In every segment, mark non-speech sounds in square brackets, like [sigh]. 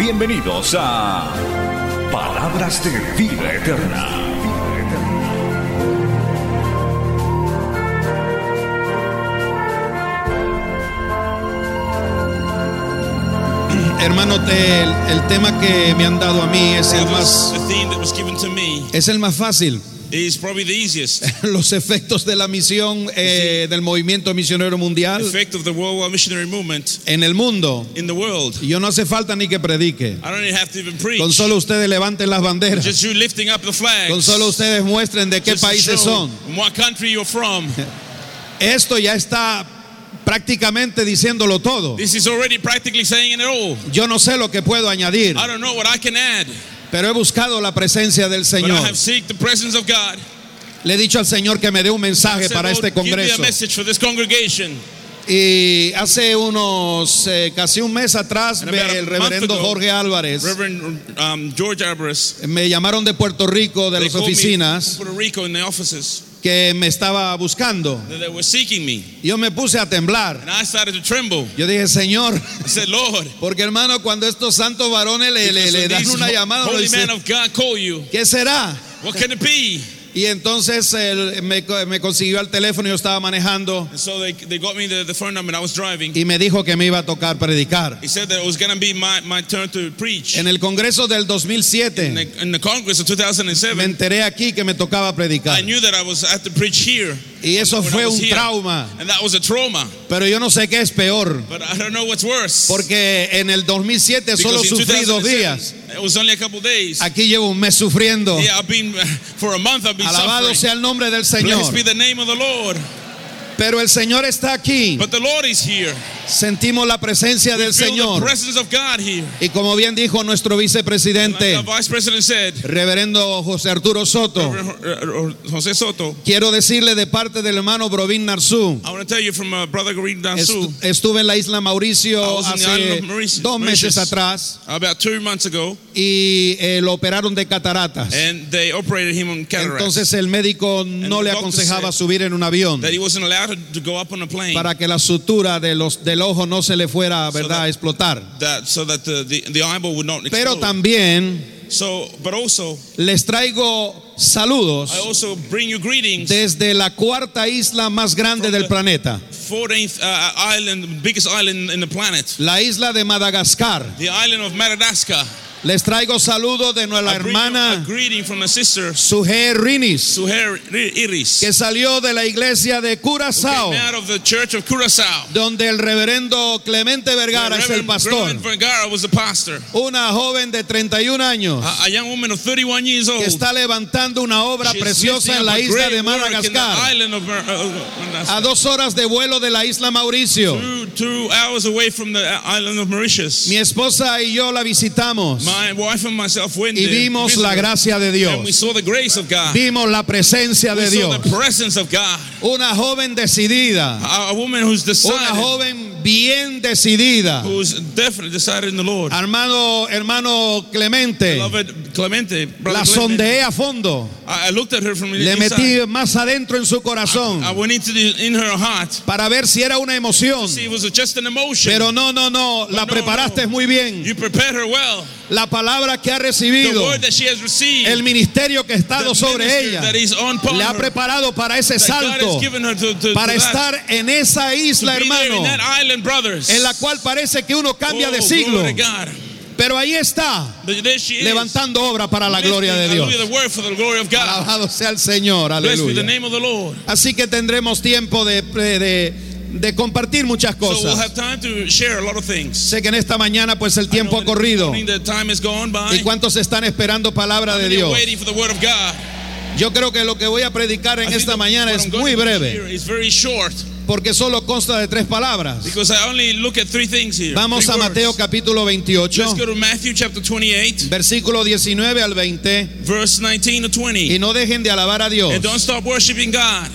Bienvenidos a Palabras de Vida Eterna. Hermano, te- el, el tema que me han dado a mí es el más, es el más fácil. Is probably the easiest. [laughs] Los efectos de la misión eh, del movimiento misionero mundial Effect of the worldwide missionary movement en el mundo. in the world. Yo no hace falta ni que predique. I don't even have to even preach. Con solo ustedes levanten las banderas. Just you lifting up the flags. Con solo ustedes muestren de qué Just to países show son. What country you're from. [laughs] Esto ya está prácticamente diciéndolo todo. This is already practically saying it all. Yo no sé lo que puedo añadir, I don't know what I can add, pero he buscado la presencia del but I Señor. have seeked the presence of God. Le he dicho al Señor que me dé un mensaje said, para este me congreso. message for this congregation. Y hace unos eh, casi un mes atrás, a el reverendo ago, Jorge Álvarez Reverend um, George me llamaron de Puerto Rico, de las me oficinas, que me estaba buscando. that they were seeking me. Yo me puse a temblar. And I started to tremble. Yo dije, Señor, I said, Lord, porque hermano, cuando estos santos varones le, dan una llamada, dice, ¿qué será? what can it be? Y entonces él me, me consiguió el teléfono, yo estaba manejando And so they, they got me the, the phone number and I was driving. y me dijo que me iba a tocar predicar. He said that it was going to be my, my turn to preach. En el Congreso del in, 2007 the, in the Congress of me 2007, enteré aquí que me tocaba predicar. I knew that I was to preach here. Y eso fue un trauma. And that was a trauma. Pero yo no sé qué es peor, But I don't know what's worse. porque en el 2007 solo sufrí dos 2007, días. It was only a couple days. Aquí llevo un mes sufriendo. yeah, I've been, [laughs] for a month I've been Alabado sea el nombre del Señor. Pero el Señor está aquí. But the Lord is here. Sentimos la presencia del Feel the Señor. presence of God here. Y como bien dijo nuestro Like vicepresidente, the Vice President said, reverendo José Arturo Soto, uh, Jose Soto, quiero decirle de parte del hermano Brovin Narsú, I want to tell you from uh, estu- estuve en la isla Mauricio the hace dos meses Mauritius. atrás about two months ago, y eh, lo operaron de cataratas. and they operated him on cataracts. Entonces el médico no le aconsejaba subir en un avión that he wasn't allowed to, to go up on a plane para que la sutura de los, del ojo no se le fuera, ¿verdad?, that- a explotar. that so that the, the, the eyeball would not Pero también so, but also, les traigo saludos I also bring you greetings. desde la cuarta isla más grande del the- planeta, 14th uh, island, biggest island in the planet, la isla de Madagascar. the island of Madagascar. Les traigo saludos de nuestra hermana Suher Rinis, que salió de la iglesia de Curazao, donde el reverendo Clemente Vergara es el pastor. Una joven de 31 años A, a young woman of 31 years old. que está levantando una obra preciosa en la isla de Madagascar, uh, Madagascar. a dos horas de vuelo de la isla Mauricio. Mi esposa y yo la visitamos My wife and myself went y vimos la gracia de and we Dios. saw the grace of God. Vimos la presencia we de saw Dios. the presence of God. Una joven decidida, A, a woman who's una joven bien decidida. who's definitely decided in the Lord. Hermano, hermano Clemente, Beloved Clemente, brother la sondeé a fondo. I, I looked at her from Le inside. metí más adentro en su corazón I went into the, in her heart. para ver si era una emoción. See, it was just an emotion. Pero no, no, no, la no, preparaste no. muy bien. you prepared her well. La palabra que ha recibido, received, el ministerio que ha estado sobre ella, le ha preparado para ese salto, to, to, para to that, estar en esa isla, hermano, island, en la cual parece que uno cambia oh, de siglo. To God. Pero ahí está, levantando obra para la gloria de Dios. Alabado sea el Señor, aleluya. Así que tendremos tiempo de, de, de compartir muchas So we'll have cosas. time to share a lot of things. Sé que en esta mañana pues el I tiempo ha corrido. ¿Y cuántos están esperando palabra de Dios? Yo creo que lo que voy a predicar I en think esta mañana es muy breve. porque solo consta de tres palabras. because I only look at three things here. Vamos a Mateo capítulo 28, Let's go to Matthew chapter 28, versículo 19 al 20, verse 19 to 20. y no dejen de alabar a Dios. And don't stop worshiping God.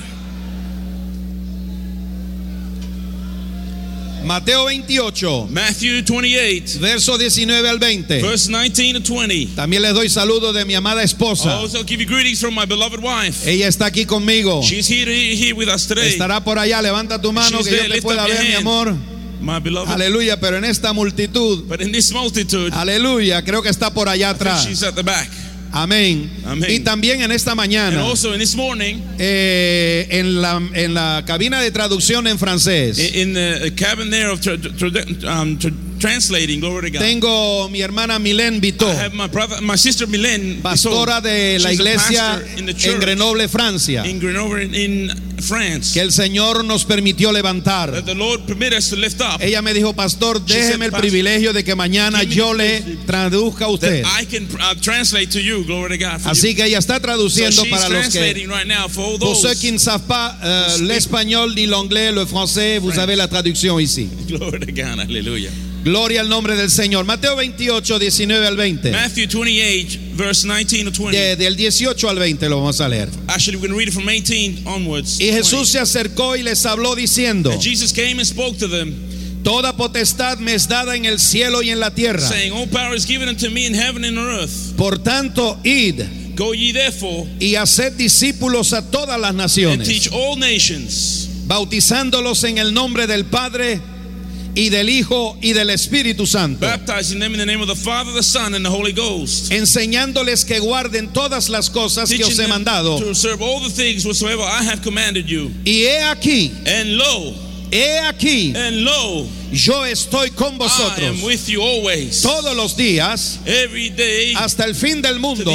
Mateo 28, Matthew 28, verso 19 al 20. verse 19 to 20. También les doy saludo de mi amada I esposa. also give you greetings from my beloved wife. Ella está aquí conmigo. She's here, here with us today. Estará por allá. Levanta tu mano She's que yo there. te Lift pueda ver, mi amor. My beloved. Aleluya. Pero en esta multitud, But in this multitude, aleluya, creo que está por allá I atrás. she's at the back. Amén. Amén. Y también en esta And mañana, also in this morning, eh, en, la, en la cabina de traducción en francés, in the cabin there of tra- tra- um, tra- translating, glory to God. tengo mi hermana Milén Vito, I have my brother, my sister Milen, pastora de la She's iglesia pastor in the en Grenoble, Francia, in Grenoble in, in France. que el Señor nos permitió levantar. that the Lord us to lift up. Ella me dijo, pastor, She said, déjeme el "Pastor, privilegio de que mañana yo le traduzca a usted. I can uh, translate to you, glory to God. For Así you. que ella está traduciendo para los que translating right now for all Pour those. ceux qui ne savent pas l'espagnol ni l'anglais, le français, vous French. avez la traduction ici. [laughs] Glory to God, hallelujah. Gloria al nombre del Señor. Mateo 28, 19 al 20. Matthew 28, verse 19 to 20. De- del 18 al 20 lo vamos a leer. Actually, we're going to read it from 18 onwards. Y 20. Jesús se acercó y les habló diciendo, And Jesus came and spoke to them, Toda potestad me es dada en el cielo y en la tierra. saying, All power is given unto me in heaven and on earth. Por tanto, id Go ye therefore y haced discípulos a todas las and naciones, teach all nations, bautizándolos en el nombre del Padre y del Hijo y del Espíritu Santo. baptizing them in the name of the Father, the Son, and the Holy Ghost. enseñándoles que guarden todas las cosas que os he mandado. Y he aquí, And lo, he aquí, and lo, yo estoy con vosotros todos los días hasta el fin del mundo.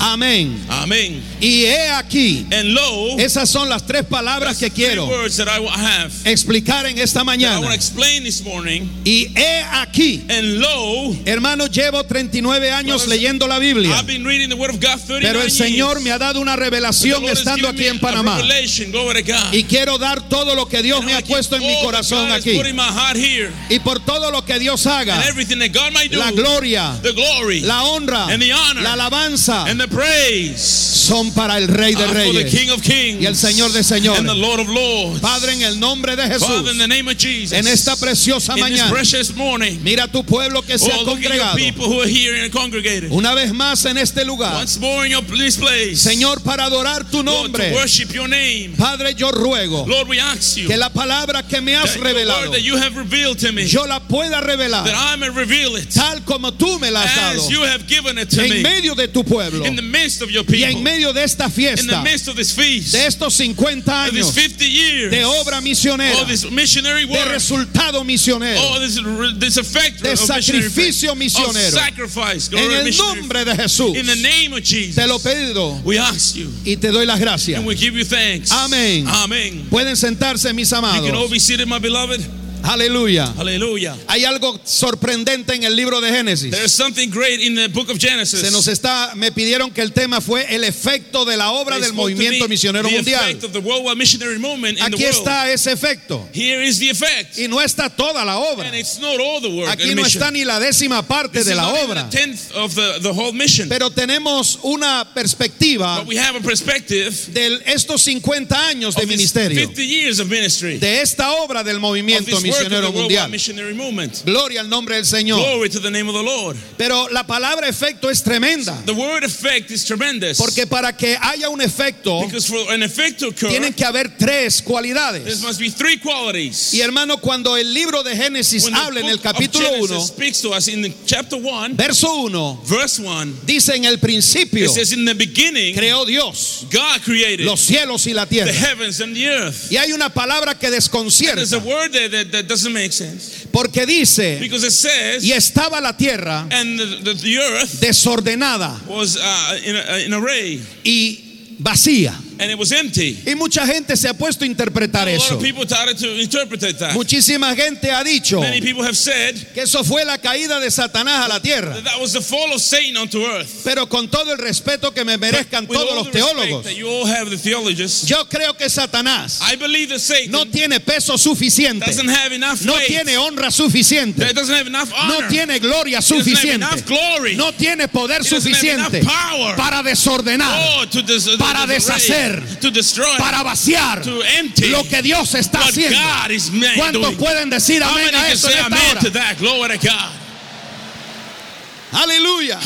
Amén. Amen. Y he aquí, esas son las tres palabras que quiero explicar en esta mañana. explain this morning. Y he aquí, hermano, llevo 39 años leyendo la Biblia. I've been reading the Word of God 39 Pero el Señor me ha dado una revelación estando aquí en Panamá. Y quiero dar todo lo que Dios me ha puesto en mi corazón aquí. Heart here. Y por todo lo que Dios haga, And everything that God might do, la gloria, the glory, la honra, And the honor. la alabanza and the praise son para el Rey de the Reyes King of Kings y el Señor de señores. and the Lord of Lords. Padre, en el nombre de Father, in Jesús, the name of Jesus, en esta preciosa mañana, morning, mira tu pueblo que se ha oh, congregado people who are here and congregated. una vez más en este lugar. Once more in your place, Señor, para adorar tu Lord, to nombre, worship your name. Padre, yo ruego Lord, we ask you que la palabra que me has revelado, you have revealed to me, yo la pueda that revelar I may reveal it tal como tú me la has dado as you have given it to en me medio de tu pueblo in the midst of your y en medio de esta in the fiesta, midst of this feast, de estos 50 of this años 50 years, de obra misionera, of this missionary de resultado misionero. oh, this, this effect de of missionary sacrificio misionero. of sacrifice, En el nombre de Jesús, In the name of Jesus, te lo pido we ask you y te doy las gracias. and we give you thanks. Amén. Amen. Pueden sentarse, mis You can all amados. be seated, my beloved. Aleluya. Hallelujah. Hay algo sorprendente en el libro de Génesis. There's something great in the book of Genesis. Se nos está, me pidieron que el tema fue el efecto de la obra They del me movimiento misionero mundial. Aquí está ese efecto. Here is the effect. Y no está toda la obra. And it's not all the work Aquí no mission. está ni la décima parte This de la obra. of the, the whole. Pero tenemos una perspectiva But we have a perspective de estos 50 años de ministerio. 50 years of ministry. De esta obra del movimiento the misionero mundial. Gloria al nombre del Señor. Glory to the name of the Lord. Pero la palabra efecto es tremenda. The word effect is tremendous. Porque para que haya un efecto, tienen que haber tres there cualidades. must be three qualities. Y hermano, cuando el libro de Génesis habla en el capítulo Genesis 1, speaks to us in the chapter 1, verso 1, verse 1, dice en el principio, creó Dios God created los cielos y la the tierra. heavens and the earth. Y hay una palabra que desconcierta, that, doesn't make sense. porque dice, Because it says, y estaba la tierra and the, the, the earth desordenada was uh, in, a, in array y vacía. And it was empty. Y mucha gente se ha puesto a interpretar A eso. of people started to interpret that. Muchísima gente ha dicho Many people have said que eso fue la caída de Satanás a la tierra. that was the fall of Satan onto earth. Pero con todo el respeto que me merezcan todos los teólogos, that you all have the theologists, yo creo que Satanás I believe that Satan no tiene peso suficiente, doesn't have enough no weight, tiene honra suficiente, that doesn't have enough honor, no tiene gloria doesn't have suficiente, enough glory, no tiene poder He doesn't have suficiente power. para desordenar, oh, to para to to destroy, para vaciar to empty lo que Dios está what haciendo. ¿Cuántos doing. pueden decir amén a can eso say en esta amen to hora? that? Glory to God. Aleluya.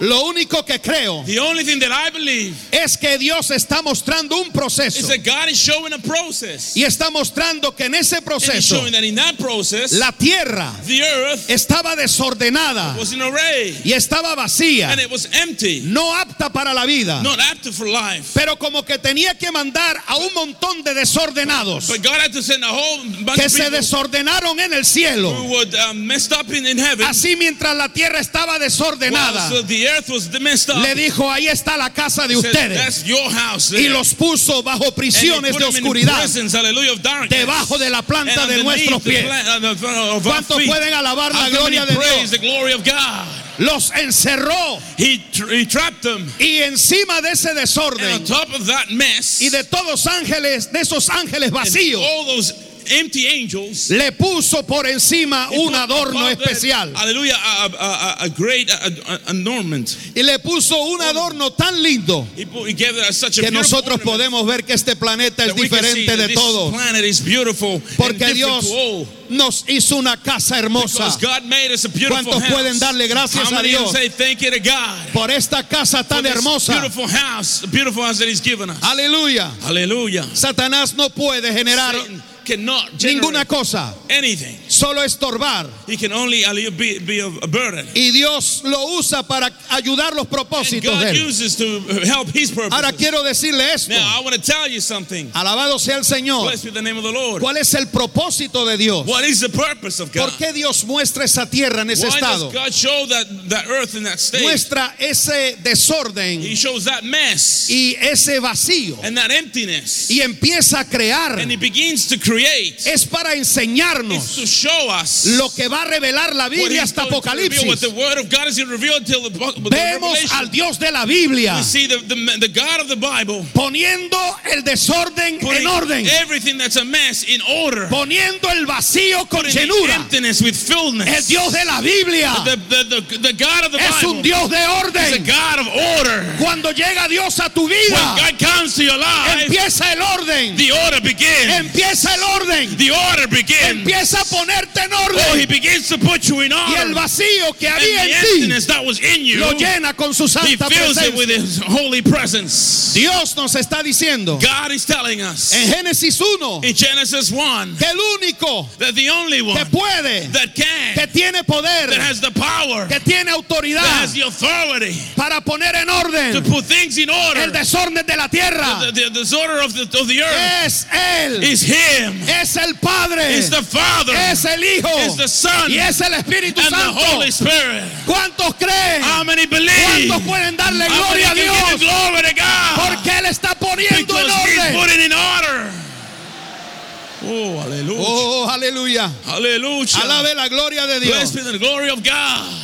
Lo único que creo The only thing that I believe es que Dios está mostrando un is proceso that God is showing a process. y está mostrando que en ese proceso showing that in that process, la tierra the earth estaba desordenada was in array y estaba vacía, and it was empty, no apta para la vida. not apte for life. Pero como que tenía que mandar a un montón de desordenados But God had to send a whole bunch que of se desordenaron en el cielo. who would um, messed up in, in heaven. Así mientras la tierra estaba desordenada, the earth was messed up. le dijo, ahí está la casa de ustedes. That's your house. Y there." los puso bajo prisiones de oscuridad prisons, of debajo de la planta And de nuestros pies. uh, our ¿Cuántos pueden alabar la gloria de Dios? Los encerró He, he trapped them. y encima de ese desorden top of that mess, y de todos ángeles, de esos ángeles vacíos, le puso por encima he un put adorno especial. Hallelujah, a, a, a, a great adornment. Y le puso un adorno tan lindo He, put, he gave it such a que nosotros podemos ver que este planeta es diferente de and Porque Dios nos hizo una casa hermosa. ¿Cuántos pueden darle gracias a Dios? Por esta casa tan hermosa. Aleluya. Hallelujah. Satanás no puede generar cannot ninguna cosa, anything. Solo estorbar. He can only be, be a burden. Y Dios lo usa para ayudar los propósitos de él. uses to help His Ahora quiero decirle esto. Now I want to tell you something. Alabado sea el Señor. Blessed be the name of the Lord. ¿Cuál es el propósito de Dios? What is the purpose of God? ¿Por qué Dios muestra esa tierra en ese Why estado? does God show that, that earth in that state? Muestra ese desorden He shows that mess y ese vacío and that emptiness. y empieza a crear. And He begins to create. Es para enseñarnos show us lo que va a revelar la Biblia hasta Apocalipsis. Vemos al Dios de la Biblia We see the, the, the God of the Bible poniendo el desorden en orden, everything that's a mess in order. poniendo el vacío con llenura. emptiness with fullness. El Dios de la Biblia es un Dios de orden. Cuando llega Dios a tu When vida, God comes to your life, empieza el orden. the order begins. Empieza el orden. The order begins. Empieza a ponerte en Oh, He orden. begins to put you in Y el order. vacío que había en ti emptiness that was in you, lo llena con su He santa fills it with presencia. His holy presence. Dios nos está diciendo God is telling us en Génesis 1 in Genesis 1 que el único that the only one que puede, that can, que tiene poder, that has the power, que tiene that autoridad has the authority para poner en to orden put things in order, el desorden de la tierra the, the, the disorder of the, of the earth es Él, is Him, es el Padre, is the Father, es el Hijo the y es el Espíritu the Santo. ¿Cuántos creen? ¿Cuántos pueden darle gloria a Dios? Porque Él está poniendo en orden. putting in order. Oh, hallelujah. Oh, aleluya. Hallelujah. Alabe la gloria de Dios. be the glory of God.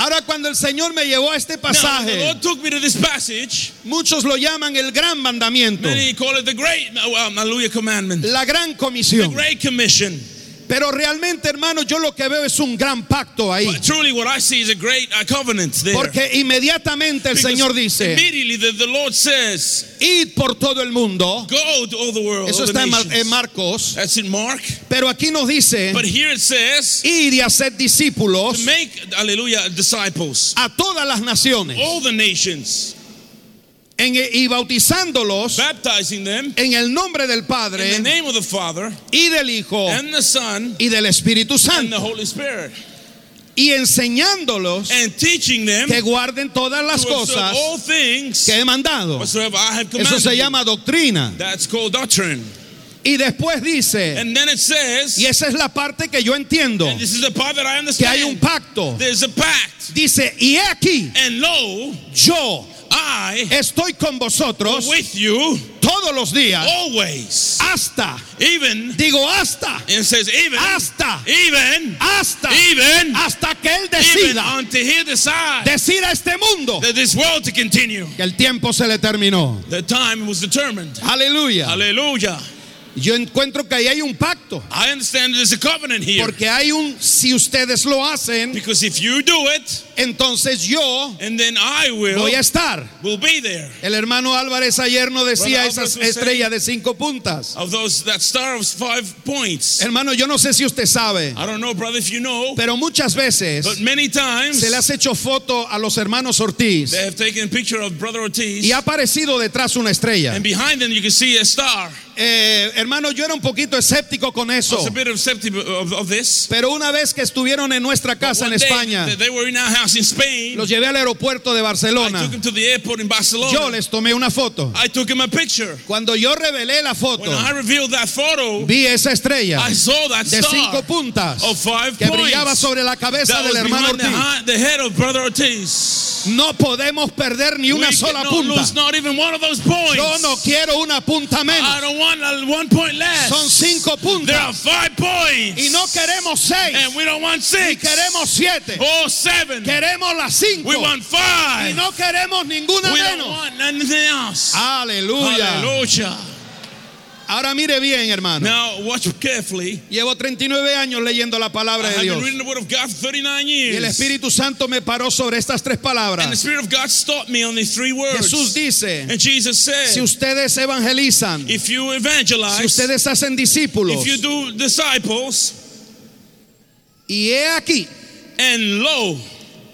Ahora cuando el Señor me llevó a este Now, the pasaje, Lord took me to this passage. muchos lo llaman el gran mandamiento, Many call it the great, um, hallelujah, commandment. la gran The comisión. great commission. Pero realmente, hermano, yo lo que veo es un gran pacto ahí. But truly, what I see is a great uh, covenant there. Porque inmediatamente el Because Señor dice, immediately the, the Lord says, id por todo el mundo. Go to all the world. Eso all está en Mar- nations. en Marcos. That's in Mark. Pero aquí nos dice, But here it says, id y hacer discípulos to make, hallelujah, disciples. a todas las naciones All the nations. En- y bautizándolos Baptizing them en el nombre del in Padre the name of the Father y del Hijo and the Son y del Espíritu and the Santo Holy Spirit. y enseñándolos And teaching them que guarden todas las cosas all things que he mandado. Eso se llama doctrina. That's called doctrine. Y después dice, And then it says, y esa es la parte que yo entiendo, this is the part that I que hay un pacto. There's a pact. Dice, y aquí, And lo, yo I estoy con vosotros with you todos los días always. hasta, Even, digo hasta, and says even, hasta, even, hasta, even, hasta que Él decida, unto he decide decir a este mundo that this world to continue. que el tiempo se le terminó. The time was determined. Aleluya. Hallelujah. Yo encuentro que ahí hay un pacto. I understand there's a covenant here. Porque hay un, si ustedes lo hacen, Because if you do it, entonces yo and then I will, voy a estar. will be there. El hermano Álvarez ayer no decía esa estrella de cinco puntas. Of those, that star of five points. Hermano, yo no sé si usted sabe, I don't know, brother, if you know, pero muchas veces but many times se le has hecho foto a los hermanos Ortiz they have taken a picture of Brother Ortiz, y ha aparecido detrás una estrella. and behind them you can see a star. Eh, hermano, yo era un poquito escéptico con I eso, a bit of of, of this. pero una vez que estuvieron en nuestra casa en España, they- they were in our house in Spain. los llevé al aeropuerto de I Barcelona. took him to the airport in Barcelona. Yo les tomé una foto. I took him a picture. Cuando yo revelé la foto, When I revealed that photo, vi esa estrella I saw that de cinco puntas of five que points brillaba sobre la cabeza del hermano the, Ortiz. hi- the head of Brother Ortiz. No podemos perder ni una we sola punta. lose not even one of those points. Yo no quiero una punta I menos. don't want a one point less. Son cinco There are five points. Y no queremos seis, and we don't want ni six. queremos siete. or seven. Queremos las cinco. we want five. Y no queremos ninguna we don't menos. want anything else. Aleluya. Hallelujah. Ahora mire bien, hermano. Now watch carefully. Llevo 39 años leyendo la palabra de Dios. reading the Word of God for 39 Y years. el Espíritu Santo me paró sobre estas tres and the palabras. Spirit of God stopped me on these three words. Jesús dice, and Jesus said, si ustedes evangelizan, if you evangelize, si ustedes hacen discípulos, if you do disciples, y he aquí, and lo,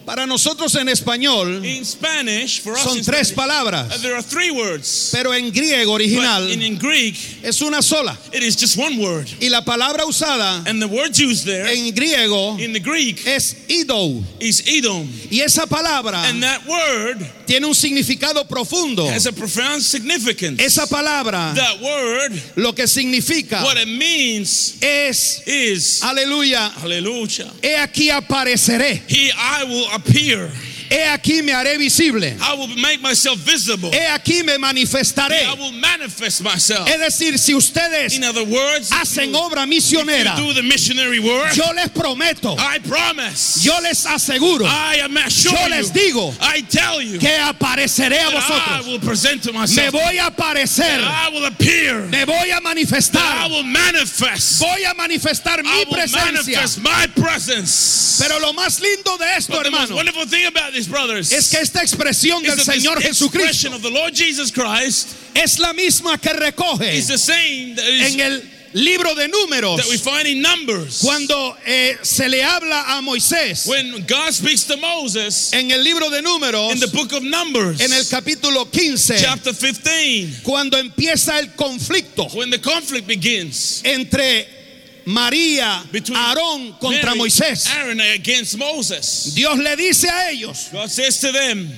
para nosotros en español in Spanish, for us son in tres Spanish, uh, palabras, there are three words. pero en griego original in, in Greek, es una sola. it is just one word. Y la palabra usada And the word used there en griego in the Greek es ido. is Edom. Y esa palabra And that word tiene un significado profundo. has a profound significance. Esa palabra That word, lo que significa what it means es, is, aleluya, hallelujah. he aquí apareceré, He, I will appear. He aquí me haré visible, I will make myself visible. he aquí me manifestaré. I will manifest myself. Es decir, si ustedes In other words, hacen if obra you misionera, do the missionary work, yo les prometo, I promise, yo les aseguro I am assure Yo you, les digo I tell you, que apareceré a that I vosotros. will present to Me myself, voy a aparecer, I will appear, me voy a that I manifestar, will manifest, voy a manifestar I mi will presencia. manifest my presence. Pero lo más lindo de esto, But the most hermano, wonderful thing about this, brothers, es que esta expresión del Señor Jesucristo of the Lord Jesus Christ es la misma que recoge en el libro de números that we find in Numbers. cuando eh, se le habla a Moisés when God speaks to Moses en el libro de números in the book of Numbers, en el capítulo 15 chapter 15, cuando empieza el conflicto when the conflict begins entre María, Aarón contra Mary, Moisés. Aaron against Moses. Dios le dice a ellos, God says to them,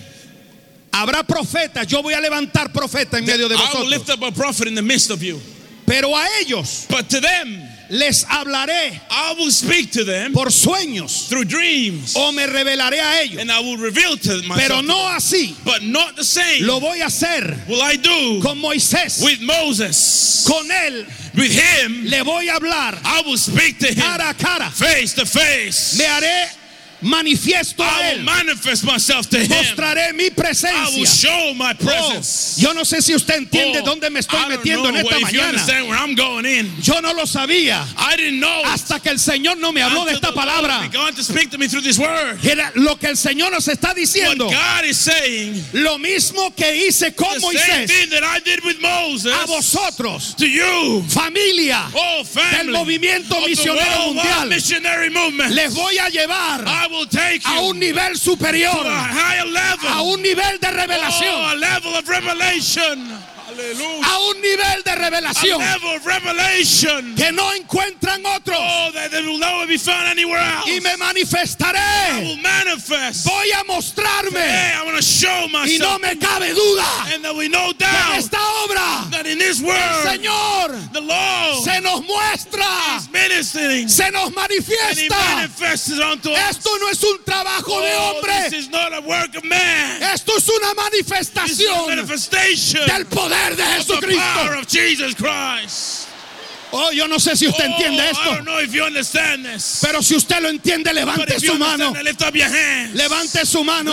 habrá profetas, yo voy a levantar profeta en medio de vosotros, pero a ellos But to them, les hablaré I will speak to them por sueños through dreams, o me revelaré a ellos, and I will reveal to myself. pero no así. But not the same Lo voy a hacer will I do con Moisés, with Moses. con él With him, le voy a hablar I will speak to him cara a cara, face to face. me haré manifiesto a él, mostraré mi I will presencia. show my Oh, presence. yo no sé si usted entiende Oh, dónde me estoy I metiendo en esta mañana. Yo no lo sabía I didn't know hasta que el Señor no me habló de esta palabra. Era lo que el Señor nos está diciendo. God is saying, Lo mismo que hice con Moisés Moses, a vosotros, to you, familia oh del family, movimiento of the misionero mundial. Les voy a llevar I will take a you un nivel to superior, a higher level, a un nivel de oh, revelación, a level of revelation. A un nivel de revelación que no encuentran otros. Oh, that, that will never be found anywhere else. Y me I manifestaré. will manifest. Voy a mostrarme. Y no me cabe duda And there will que esta obra that in this word, Señor the se nos muestra, ministering. se nos And He manifiesta. unto us. Esto no es un trabajo de Oh, hombre, this is not a work of man. esto es una manifestación del poder de the power Jesucristo. Oh, yo no sé si usted entiende oh, I esto, pero si usted lo entiende, levante su mano, levante su mano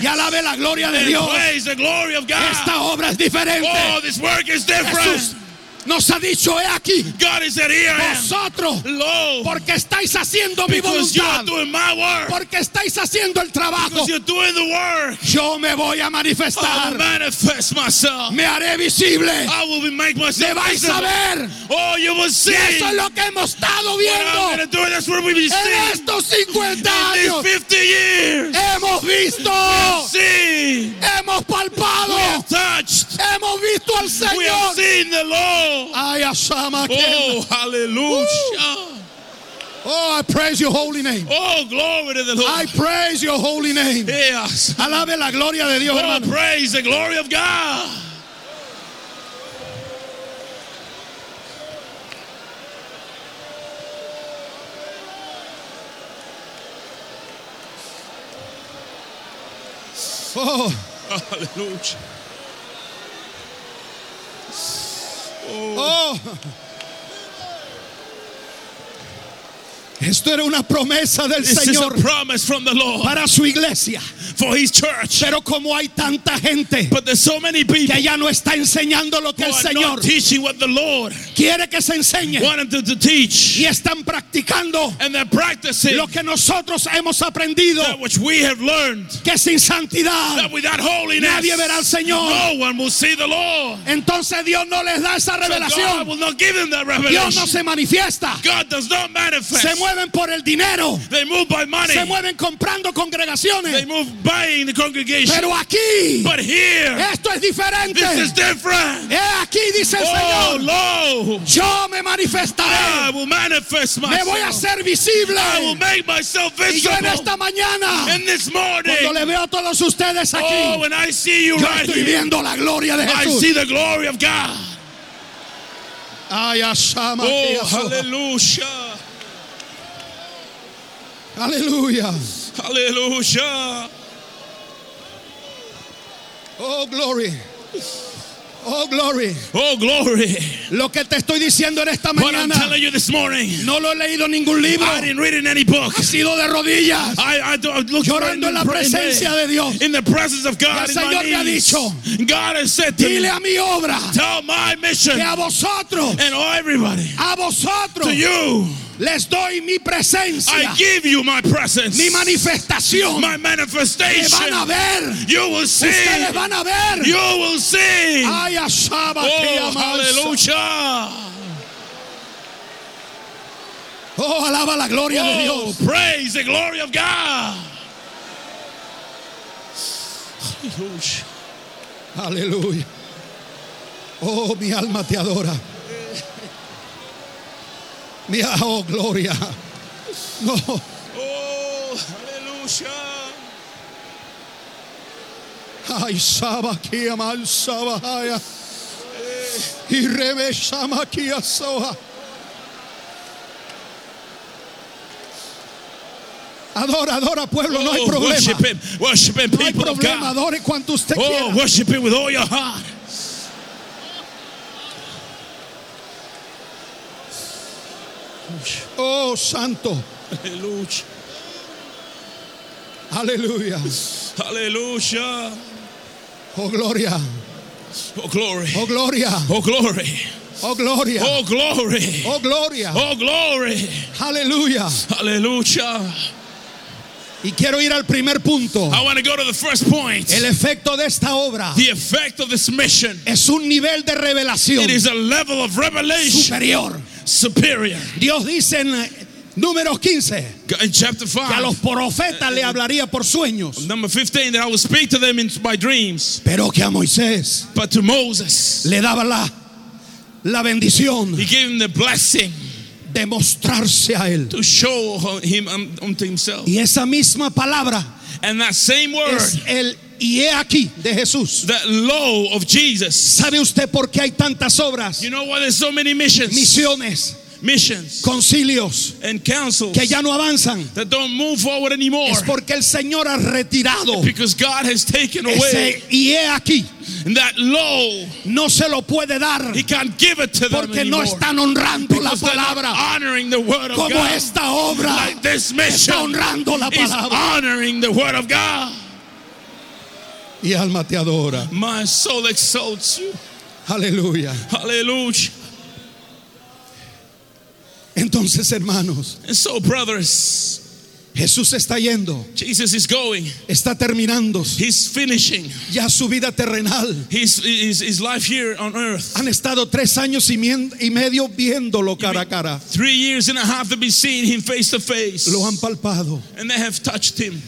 y alabe la gloria de Dios. Esta obra es diferente. oh, this work is different. Jesús nos ha dicho, he aquí, God is here vosotros, porque estáis haciendo mi voluntad, are doing my work. porque estáis haciendo el trabajo, Because you're doing the work. yo me voy a manifestar, manifest myself. me haré visible, I will me vais a ver. Oh, you will see. Y eso es lo que hemos estado viendo do. That's what en estos 50 In años. these 50 years. Hemos visto, hemos palpado, hemos visto al Señor. Seen the Lord. Ay, Ashama, Oh, hallelujah. oh, I praise your holy name. Oh, glory to the Lord. I praise your holy name. Yes. Alabe la gloria de Dios, Oh, hermano. praise the glory of God. Oh, Hallelujah. Oh. Esto era una promesa del This Señor promise from the Lord para su iglesia. for His church. Pero como hay tanta gente But so many que ya no está enseñando lo que el Señor what the Lord quiere que se enseñe them to teach. y están practicando lo que nosotros hemos aprendido that which we have learned. que sin santidad That without holiness, nadie verá al Señor. no one will see the Lord. Entonces Dios no les da esa So God revelación. that Dios no se manifiesta. God does not manifest. Se mueven por el dinero. They move by money. Se mueven comprando They congregaciones. move buying the congregation. Pero aquí But here, esto es diferente. this is different. Aquí dice el Oh, Señor. lo, Yo me I manifestaré. will manifest Me voy a myself. hacer visible. I will make myself Y yo en visible. esta mañana, And this morning, cuando le veo a todos ustedes oh, aquí, when I see you yo right estoy here, viendo la gloria de I Jesús. see the glory of God. Ay, Oh, que Aleluya. Hallelujah. Oh, glory. Oh, glory. Oh, glory. Lo que te estoy diciendo en esta mañana, morning, no lo he leído en ningún libro. I didn't read in any book. Ha sido de rodillas, I, I, I llorando en la presencia de Dios. in the presence of God el Señor me ha dicho, God has said to Dile a mi obra tell my mission que a vosotros, and everybody, a vosotros, to you, les doy mi presencia, I give you my presence, mi manifestación. my Me manifestation. van a ver. You will see. Ustedes van a ver. You will see. Ay, Oh, hallelujah. Oh, alaba la gloria de Oh, Dios. praise the glory of God. Hallelujah. Aleluya. Oh, mi alma te adora. Mi oh, gloria. No, Oh, hallelujah. ay, saba aquí amal saba haya. Eh. Y rebe shama aquí asoha. Adora, adora pueblo, no hay Oh, problema. worship Him. Worship Him, No hay people of problema, adore cuanto usted Oh, quiera. worship Him with all your heart. Oh, santo. Aleluya. Hallelujah. Oh, gloria. Oh, glory. Oh, gloria. Oh, glory. Oh, gloria. Oh, glory. Oh, gloria. Oh, glory. Aleluya. Hallelujah. Y quiero ir al primer punto. I want to go to the first point. El efecto de esta obra The effect of this mission. es un nivel de revelación It is a level of revelation superior. Superior. Dios dice en números 15 In chapter que a los 5, profetas le hablaría por sueños, number 15, that I will speak to them in my dreams. pero que a Moisés But to Moses, le daba la, la bendición he gave him the blessing de mostrarse a él. to show him um, unto himself. Y esa misma palabra And that same word es el y he aquí de Jesús. the law of Jesus. ¿Sabe usted por qué hay tantas obras, You know why there's so many missions? misiones, Missions concilios and councils que ya no avanzan? that don't move forward anymore. Es porque el Señor ha retirado Because God has taken away y he aquí. and that law. No se lo puede dar He can't give it to them porque no están honrando la palabra honoring the word of como God. esta obra like this está honrando la palabra. honoring the word of God. Y alma te adora. My soul exalts you. Aleluya. Hallelujah. Entonces, hermanos, And so, brothers, Jesús está yendo, Jesus is going. está terminando He's finishing ya su vida terrenal. his, his, his life here on earth. Han estado tres años y medio viéndolo cara a cara. Three years and a half to be seeing him face to face. Lo han palpado, And they have touched him.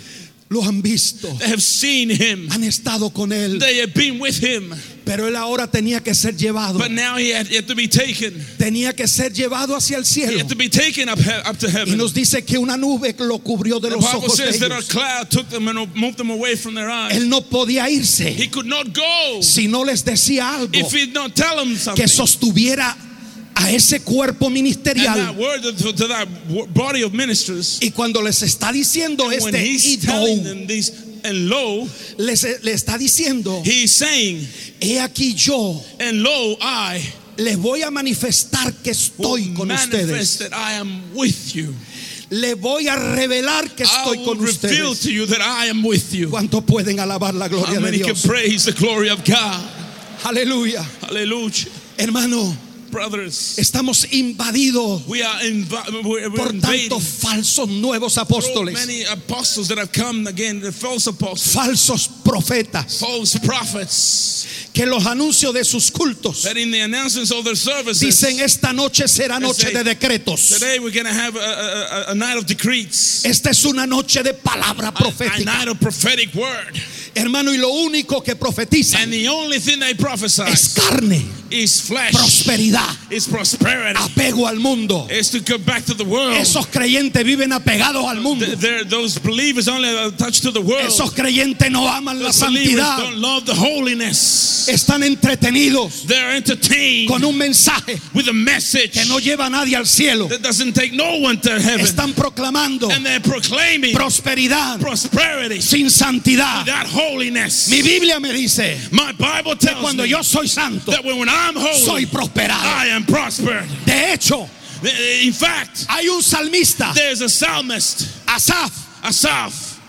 Lo han visto, They have seen him. han estado con él. They have been with him. Pero él ahora tenía que ser llevado, But now he had, he had to be taken. tenía que ser llevado hacia el He cielo. had to be taken up, he- up to Y heaven. nos dice que una nube lo cubrió de The los Bible ojos de that a cloud took them and moved them away from their eyes. Él no podía irse He could not go si no les decía algo if he did not tell them something. que sostuviera a ese cuerpo ministerial. that word to, to that wo- body of ministers. Y cuando les está diciendo este y and lo, les, le está diciendo, he's saying, he aquí yo and lo, I les voy a manifestar que estoy con ustedes. that I am with you. Le voy a revelar que estoy con ustedes. to you that I am with you. ¿Cuántos pueden alabar la How gloria de many can Dios? praise the glory of God? Aleluya. Hermano, Brothers, estamos invadidos we are inv- we're, we're por tantos falsos nuevos apóstoles, many apostles that have come again, the false apostles, falsos profetas, false prophets, que los anuncios de sus cultos that in the announcements of their services, dicen esta noche será noche say, de decretos. today we're to have a, a, a- a night of decrees, Esta es una noche de palabra a, a profética. night of prophetic word. Hermano, y lo único que profetizan And the only thing they prophesy es carne, is flesh, prosperidad, is prosperity, apego al mundo. is to go back to the world. Esos creyentes viven apegados al mundo. Those believers only attached to the world. Esos creyentes no aman la Those believers santidad. don't love the holiness. Están entretenidos They're entertained con un mensaje with a message que no lleva a nadie al cielo. that doesn't take no one to heaven. Están proclamando And they're proclaiming prosperidad prosperity sin santidad. without holiness. Mi Biblia me dice My Bible que tells cuando me yo soy santo, that when, I'm soy holy, prosperado. I am prospered. De hecho, In fact, hay un salmista, there's a psalmist, Asaf, Asaph,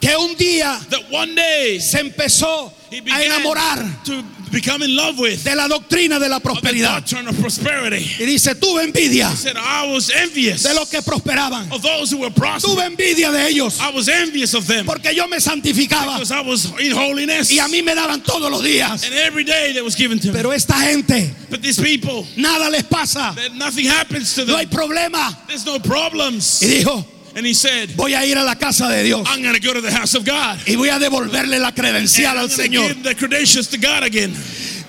que un día that one day se empezó he a enamorar to become in love with de la doctrina de la of the prosperidad. doctrine of prosperity. Y dice, tuve envidia He said, I was envious de los que prosperaban. of those who were prosperous. Tuve envidia de ellos I was envious of them porque yo me santificaba because I was in holiness. y a mí me daban todos los días. And every day that was given to me. Pero esta gente, But these people, nada les pasa. that nothing happens to No them. hay problema. There's no problems. Y dijo, And he said, voy a ir a la casa de Dios I'm going to go to the house of God. y voy a devolverle la credencial al to Señor. give the credentials to God again.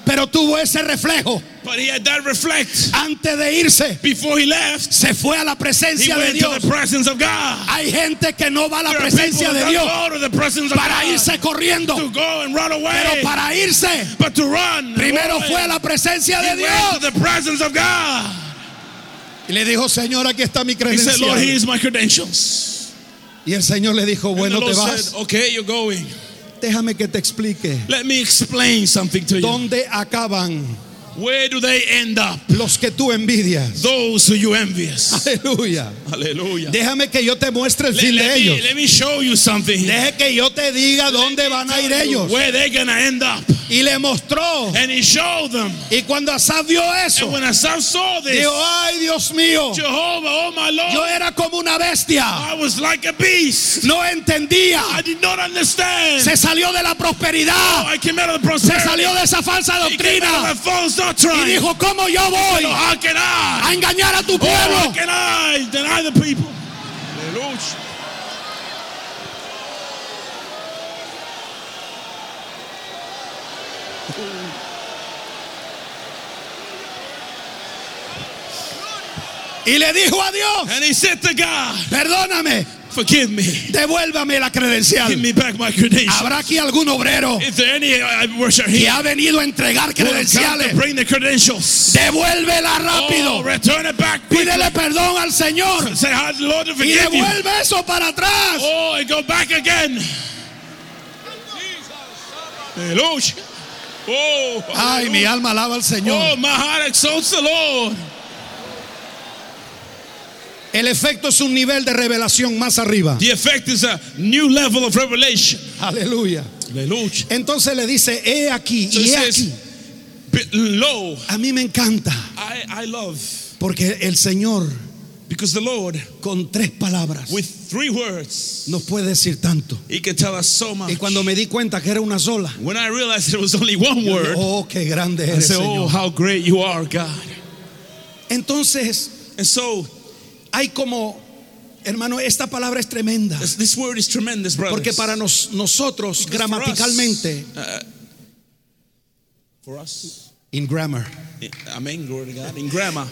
Pero tuvo ese reflejo. But he had that reflect. Antes de irse, Before he left, se fue a la he presencia de went to Dios. the presence of God. Hay gente que no va a la There presencia de Dios to para irse corriendo. to go and run away. Pero para irse, but to run. primero away. fue a la presencia He de Dios. to the presence of God. Y le dijo, Señor, aquí está mi He said, Lord, credencial. here's my credentials. Y el Señor le dijo, bueno, te vas. said, okay, you're going. Déjame que te explique. Let me explain something to you. ¿Dónde acaban Where do they end up? los que tú envidias? Those who you envious. Aleluya. Hallelujah. Déjame que yo te muestre el Let, fin de let me, ellos. let me show you something. Deje que yo te diga dónde van a ir ellos. Where they gonna end up. Y le mostró. And he showed them. Y cuando Asaf vio eso, And when Asaph saw this, dijo, ay Dios mío, Jehovah, oh my yo Lord, era como una bestia. I was like a beast. No entendía. I did not understand. Se salió de la prosperidad. I came out of the Se prosperity. salió de esa falsa He came out doctrina. of false Y doctrine. dijo, ¿cómo yo voy So how can I? a engañar a tu Oh, how pueblo? can I deny the people? Hallelujah. Y le dijo a Dios, And he said to God, perdóname, forgive me. Devuélvame la credencial. Give me back my credentials. ¿Habrá aquí algún obrero there any uh, que ha venido a entregar credenciales? bring the credentials? Devuélvela rápido. Oh, return it back. Pídele perdón al Señor Say, "How the Lord y forgive you. devuelve eso para atrás. Oh, and go back again. Oh, Ay, mi alma alaba al oh, Señor. my heart exalts the Lord. El efecto es un nivel de revelación más arriba. The effect is a new level of revelation. Aleluya. Hallelujah. Entonces le dice, he aquí So y he says, aquí. "Be- Lo, A mí me encanta I, I love. porque el Señor Because the Lord, con tres palabras with three words, nos puede decir tanto. He can tell us so much. Y cuando me di cuenta que era una sola, When I realized it was only one word, oh, qué grande I eres, said, Oh, Señor. how great you are, God. Entonces, And so, hay como, hermano, esta palabra es tremenda. this, this word is tremendous, brothers. Porque para nos- nosotros, Because for gramaticalmente, us, uh, for us, in grammar, Amen, glory to God. In grammar,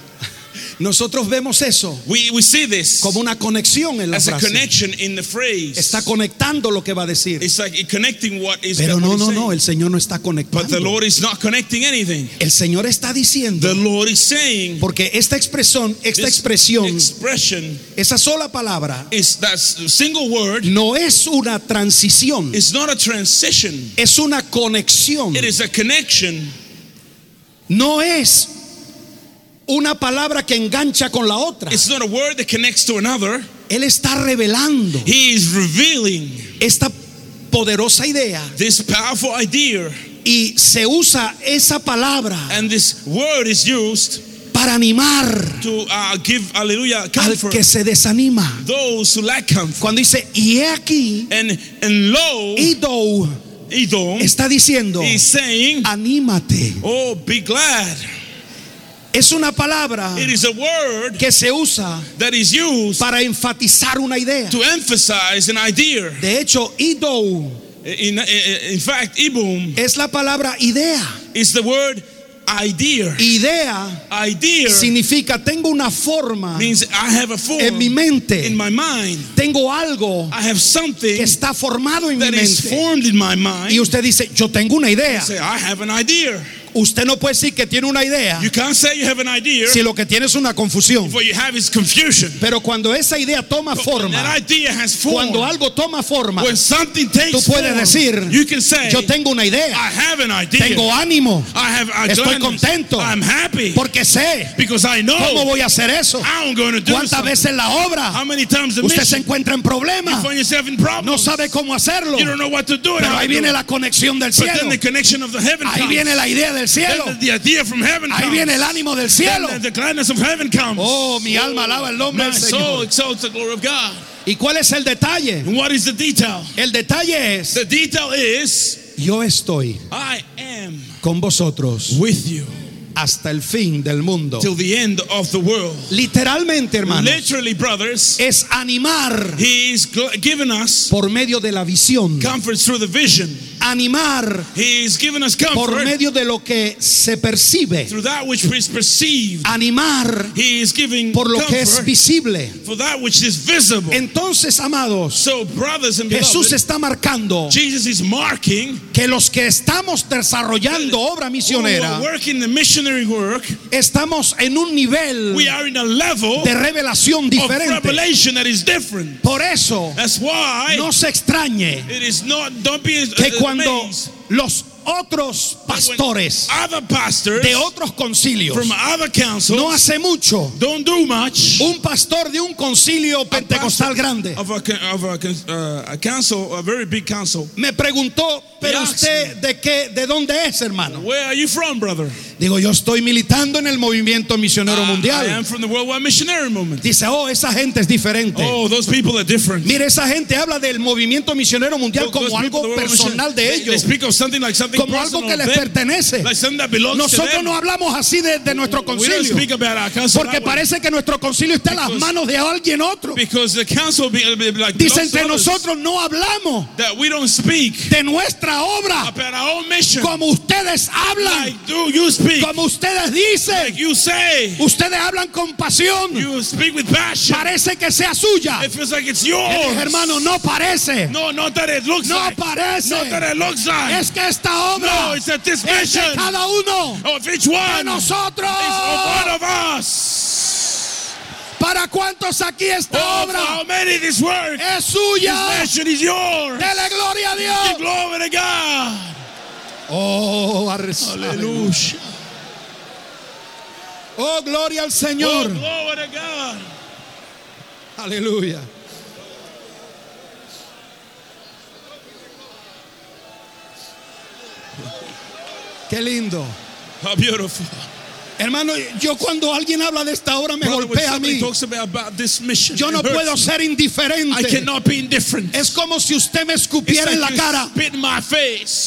nosotros vemos eso we, we see this como una conexión en la as a frase. connection in the phrase. Está conectando lo que va a decir. It's like connecting what is Pero no, no, no, el Señor no está But the conectando. Lord is not connecting anything. El Señor está diciendo, The Lord is saying porque esta expresión, esta expresión, expression esa sola palabra, is that single word no es una transición, is not a transition. es una conexión. It is a connection. No es una palabra que engancha con la otra. It's not a word that connects to another. Él está revelando He is revealing esta poderosa idea this powerful idea, y se usa esa palabra and this word is used para animar to uh, give al que se desanima. those who lack. Cuando dice, y he aquí, And and lo, Idou Edom está diciendo, saying, anímate. "Oh, be glad." Es una palabra It is a word que se usa that is used para enfatizar una idea. to emphasize an idea. De hecho, Idou In, in, in fact, Ibum es la palabra idea. the word idea. Idea Idea significa tengo una forma means I have a form en mi mente. in my mind. Tengo algo I have something que está formado en mi that is mente. formed in my mind. Y usted dice, yo tengo una idea. say, I have an idea. Usted no puede decir que tiene una idea You can't say you have an idea si lo que tiene es una confusión. what you have is confusion. Pero cuando esa idea toma But forma, that idea has form, cuando algo toma forma, when something takes tú puedes form, decir, you can say, yo tengo una I idea, have an idea. tengo ánimo, I have I estoy contento. I'm happy porque sé because I know cómo voy a hacer eso. I'm do ¿Cuántas something. veces la obra How many times a usted se encuentra en problemas? find yourself in problems? No sabe cómo hacerlo. You don't know what to do. Pero ahí viene la conexión del But cielo. the of the Ahí comes. viene la idea del cielo. From heaven Ahí viene el ánimo del cielo. Then the gladness of heaven comes. Oh, mi alma alaba el nombre del Señor. exalts the glory of God. ¿Y cuál es el detalle? What is the detail? El detalle es, The detail is yo estoy I am con vosotros with you hasta el fin del mundo. till the end of the world. Literalmente, hermanos, Literally, brothers, es animar He's gl- given us por medio de la visión. comfort through the vision. Animar por medio de lo que se percibe. through that which is perceived. Animar por lo que es visible. for that which is visible. Entonces, amados, So, brothers and Jesús está marcando Jesus is marking que los que estamos desarrollando obra misionera estamos en un nivel We are in a level de revelación diferente. Por eso, That's why no se extrañe it is not. Don't be uh, que cuando los otros when pastores de otros concilios from other councils no hace mucho don't do much. un pastor de un concilio pentecostal grande me preguntó pero usted de qué de dónde es hermano Where are you from, brother? digo yo estoy militando en el movimiento misionero Uh, I mundial am from the Worldwide Missionary Movement. dice oh esa gente es diferente. Oh, those people are different. mire esa gente habla del movimiento misionero mundial Those como algo personal de they- They ellos speak of something like something como algo que les pertenece. Like something that belongs to nosotros them. no hablamos así de, de nuestro We don't concilio. speak about our council porque parece que nuestro concilio está en las manos de alguien otro. because the council be, be like dice to entre nosotros no hablamos that we don't speak de nuestra obra, como ustedes hablan, Like do you speak? como ustedes dicen, Like you say. ustedes hablan con pasión, You speak with passion. parece que sea suya. It feels like it's Yo yours. hermano, no parece, No, not that it looks no like. parece. Not that it looks like. Es que esta obra No, it's that this es de cada uno of each de one nosotros. of one of us. ¿Para cuántos aquí esta Oh, obra how many this work? es This suya? mission is yours. Dele gloria a Dios. glory to God. Oh, Hallelujah. oh, gloria al Oh, Señor. glory to God. Aleluya. Qué lindo. How beautiful. Hermano, yo cuando alguien habla de esta obra me Brother, golpea a mí. mission, Yo no puedo ser I indiferente. cannot be indifferent. Es como si usted me escupiera en la cara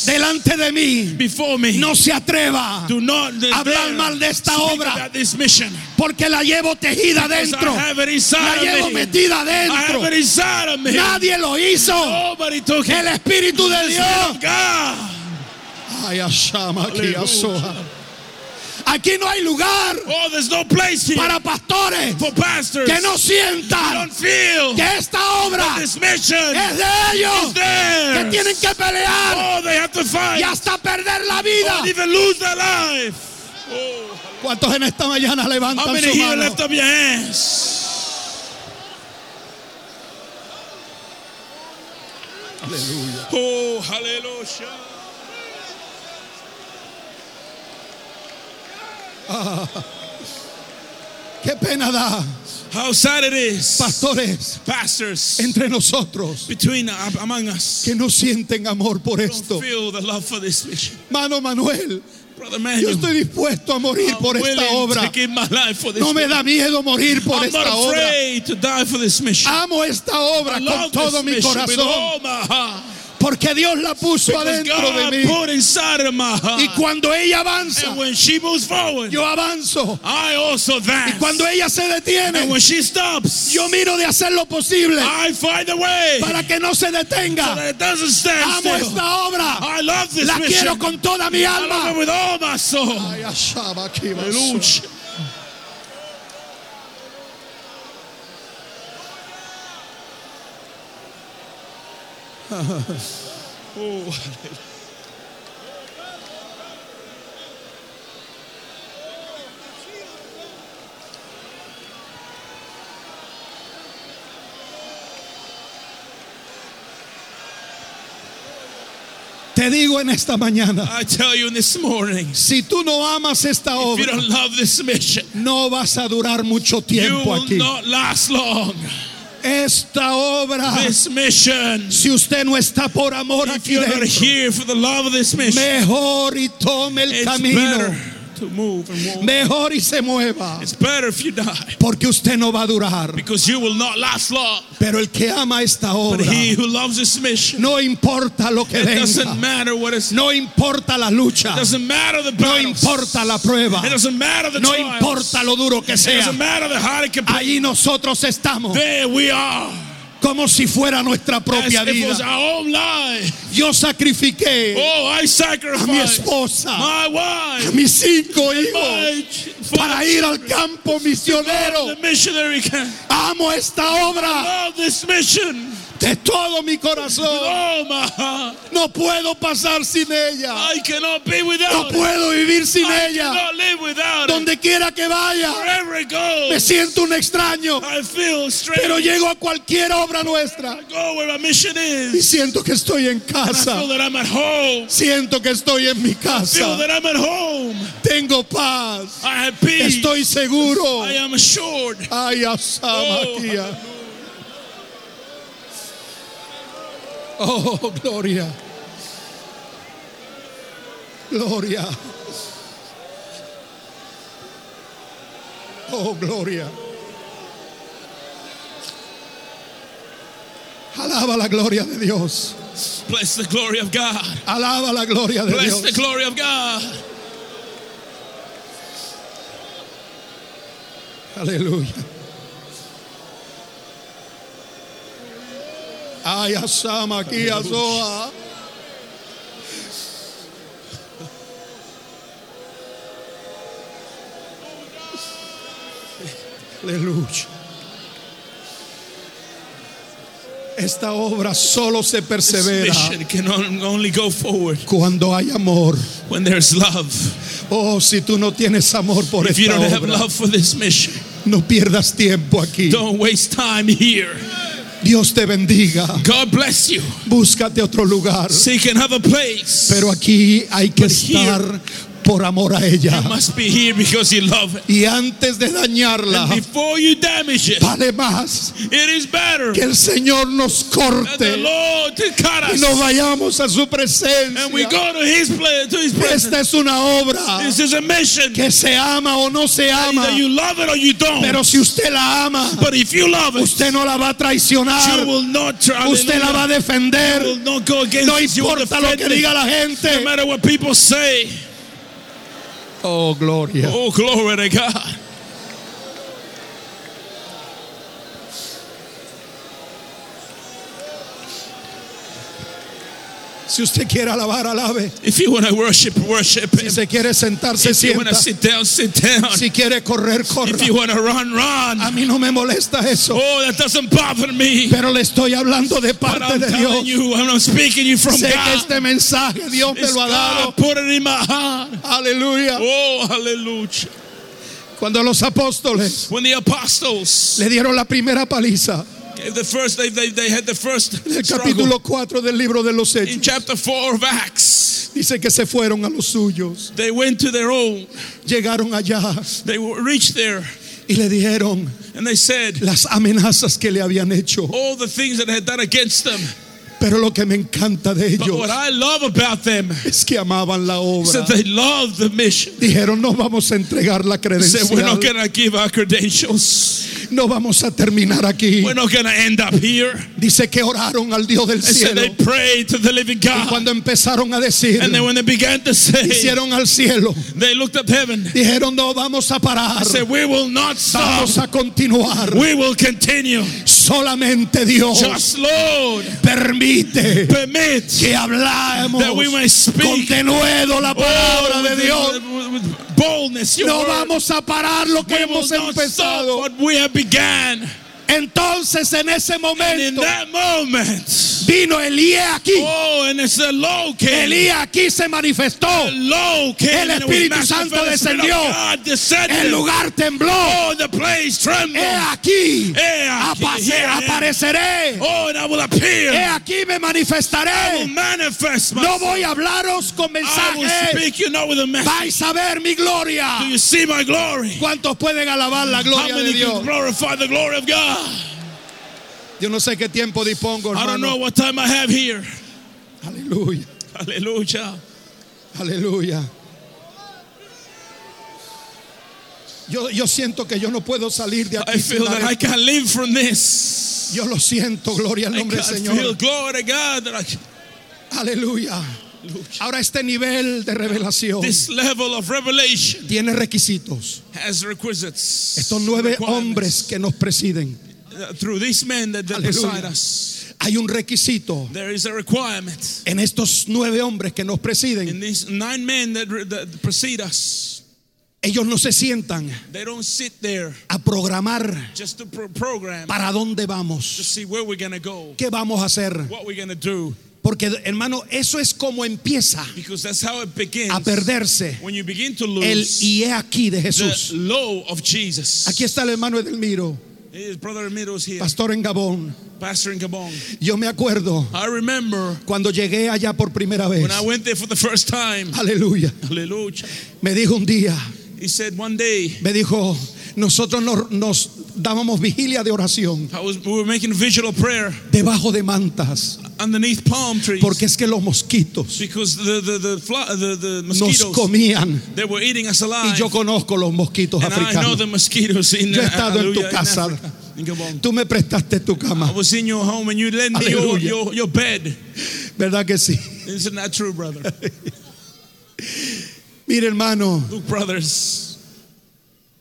delante de mí. before me. No se atreva, Do not hablar mal de esta obra. porque la llevo tejida dentro. La llevo metida dentro. Nadie lo hizo. El Espíritu de Dios. Ay, ashama, aquí, Aleluya. no hay lugar Oh, there's no place here para pastores for pastors. que no sientan don't feel que esta obra this mission es de ellos, que tienen que pelear Oh, they have to fight. y hasta perder la vida. Or even lose their life. Oh, ¿Cuántos en esta mañana how levantan many su here mano? lift up your hands? Oh, [laughs] Qué pena da, How sad it is, pastores, pastors, entre nosotros between uh, among us, que no sienten amor por esto. feel the love for this mission. Mano Manuel, Brother yo Manuel, estoy dispuesto a morir I'm por esta obra. No me da miedo morir por I'm esta not obra. afraid to die for this mission. Amo esta obra I con todo mi mission corazón. Porque Dios la puso adentro de mí. put inside of my heart. Y cuando ella avanza, and when she moves forward, yo avanzo. I also Y advance. cuando ella se and detiene, when she stops, yo miro de hacer lo posible I find a way para que no se so detenga. that it doesn't stand Amo still. esta obra. I love this La mission. quiero con toda mi I love it alma. with all my soul. Ay, aquí va, Hallelujah. [laughs] oh, Te digo en esta mañana, I tell you this morning, si tú no amas esta you obra, don't love this mission, no vas a durar mucho you tiempo will aquí. not last long. Esta obra, This mission, si usted no está por amor if aquí dentro, here for the love of this mission, mejor y tome el camino. better to move and walk. Mejor y se mueva, It's better if you die porque usted no va a durar. because you will not last long. Pero el que ama esta But obra, he who loves this mission, no importa lo que it doesn't venga, matter what is. no importa la lucha, It doesn't matter the no battles. importa la prueba, It doesn't matter the no trials. importa lo duro que It sea. doesn't matter the hard it can be. Allí nosotros estamos There we are. Como si fuera nuestra propia vida. Yo sacrifiqué Oh, a mi esposa, a mis cinco hijos para ir al campo misionero. Amo esta obra de todo mi corazón. No puedo pasar sin ella. I cannot be No without puedo vivir sin I ella. Donde quiera que vaya, me siento un extraño. I feel strange. Pero llego a cualquier obra nuestra I go where my mission y siento que estoy en casa. Siento que estoy en mi Feel casa. Tengo paz. I have peace. Estoy seguro. I am assured. Ay, [laughs] Oh, gloria. Gloria. Oh, gloria. Alaba la gloria de Dios. Bless the glory of God. Alaba la gloria de Bless Dios. the glory of God. Aleluya. Ay, Asama, aquí, Azoa. Aleluya. Esta obra solo se persevera cuando hay amor. When there's love. Oh, si tú no tienes amor por If esta you don't obra, have love for this mission, no pierdas tiempo aquí. Don't waste time here. Dios te bendiga. God bless you. Búscate otro lugar. Seek another place. Pero aquí hay que But here- estar por amor a ella. You must be here because you love it. Y antes de dañarla, And before you damage it, vale más it is better que el Señor nos the corte Lord y nos vayamos a su and we presencia. go to His place, to His presence. Esta es una obra This is a mission. que se ama o no se ama. Either you love it or you don't. Pero si usted la ama, but if you love it, usted no la va a you traicionar. will not try. Usted la va a defender. will not go against No importa lo que diga la No gente. matter what people say. Oh, gloria. Oh, glory to God. Si usted quiere alabar, alabe. If you want to worship, worship Si se quiere sentar, se If you want to sienta. sit down, sit down. Si quiere correr, corra. If you want to run, run. A mí no me molesta eso. Oh, that doesn't bother me. Pero le estoy hablando de parte de Dios. you, I'm not speaking you from Sé que God. este mensaje Dios me lo ha dado. God put it in my heart. Aleluya. Oh, hallelujah. Cuando los apóstoles When the apostles le dieron la primera paliza the first, they, they, they had the first el capítulo 4 del libro de los In chapter 4 of Acts, dice que se fueron a los suyos, they went to their own. llegaron allá They reached there y le dijeron and they said las amenazas que le habían hecho. all the things that they had done against them. Pero lo que me encanta de ellos what I love about them es que amaban la obra. they love the mission. Dijeron, no vamos a entregar la They said, we're not credencial, going to give our credentials. no vamos a terminar aquí. We're not going to end up here. Dice que oraron al Dios del cielo. they prayed to the living Y God. cuando empezaron a decir, And then when they began to say, hicieron al cielo, they looked up heaven. dijeron, no vamos a parar, said, we will not stop. vamos a continuar. We will continue. Solamente Dios Just Lord, permite permit que hablemos that we may speak la palabra oh, de with, Dios. boldness. No word. vamos a parar lo que we hemos empezado. what we have began. Entonces en ese momento that moment, vino Elías aquí. oh, and it's the low came. Elías aquí se manifestó. Came. El Espíritu Santo descendió. El lugar tembló. Oh, the place trembled. He aquí, He aquí, apareceré. Oh, and I will appear. He aquí me I will manifestaré. manifest No voy a hablaros con mensajes. you. Vais a ver mi Do gloria. you see my glory? ¿Cuántos pueden alabar la How gloria de many can Dios? glorify the glory of God? Yo no sé qué tiempo dispongo, I don't know hermano. what time I have here. Aleluya, Hallelujah. aleluya. Yo, yo siento que yo no puedo salir de I aquí. sin feel that I can't live from this. Yo lo siento, gloria al I nombre del feel Señor. glory to God that I Aleluya. Ahora este nivel de revelación this level of revelation tiene requisitos. has requisites. Estos nueve hombres que nos presiden. Through these men that, beside us, Hay un requisito there is a requirement. en estos nueve hombres que nos In presiden. these nine men that, that precede us, Ellos no se sientan they don't sit there a programar just to pro- program para dónde to vamos, see where we're going to go, qué vamos a hacer. what we're going to do, Porque hermano, eso es como empieza because that's how it begins. a perderse When you begin to el lose y he aquí de the Jesús. of Jesus. Aquí está el hermano Edelmiro, Pastor en Gabón. pastor in Gabon. Yo me acuerdo I remember cuando llegué allá por primera vez. when I went there for the first time. Aleluya. Hallelujah. Me dijo un día, He said one day me dijo, nosotros nos, nos dábamos vigilia de oración debajo de mantas, underneath palm trees porque es que los mosquitos because the the the, fly, the, the nos comían. they were eating us Y alive. yo conozco los mosquitos and I know africanos. the mosquitoes in, Yo he estado en tu casa. Tú me prestaste tu I cama, was in your home and you lent me your, Aleluya. your, your bed. ¿verdad que sí? Isn't that true, brother? [laughs] Mire hermano, Look, brothers.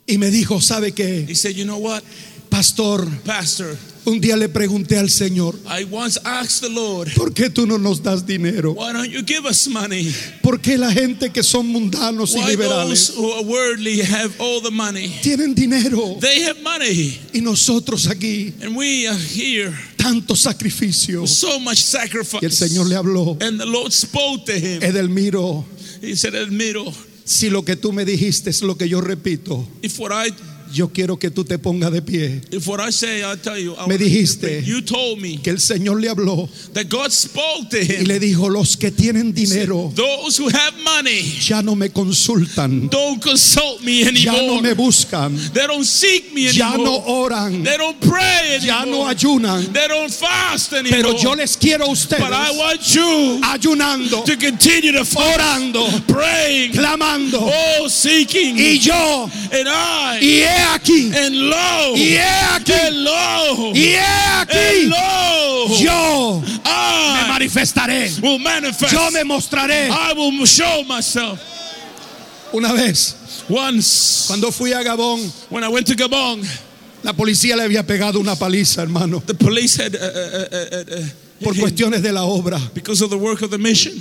Y me dijo, ¿sabe qué? He said, you know what? Pastor, Pastor, un día le pregunté al Señor, I once asked the Lord, ¿por qué tú no nos das dinero? why don't you give us money? ¿Por qué la gente que son mundanos y Why those liberales who are worldly have all the money? tienen dinero They have money. y nosotros aquí And we are here. tanto sacrificio? So much Y el sacrifice. Señor le habló, And the Lord spoke to him. Edelmiro, He said, Admiro, si lo que tú me dijiste es lo que yo repito, yo quiero que tú te pongas de pie. if what I say, I tell you, Me dijiste you told me Que el Señor le habló that God spoke to y him. le dijo, los que tienen dinero Those who have money ya no me consultan, don't consult me ya no anymore. me buscan, They don't seek me ya no anymore. oran, They don't pray ya no anymore. ayunan. They don't fast anymore. Pero yo les quiero a ustedes But I want you ayunando, to continue to fast, orando, praying, clamando. oh, seeking, Y yo, and I, y he aquí, lo, y he aquí, lo, y he and aquí, lo, yo me I manifestaré, will manifest. yo me mostraré. I will show myself. Una vez, Once, cuando fui a Gabón, when I went to Gabon, la policía le había pegado una paliza, hermano, the police had, uh, uh, uh, por cuestiones de la obra. because of the work of the mission.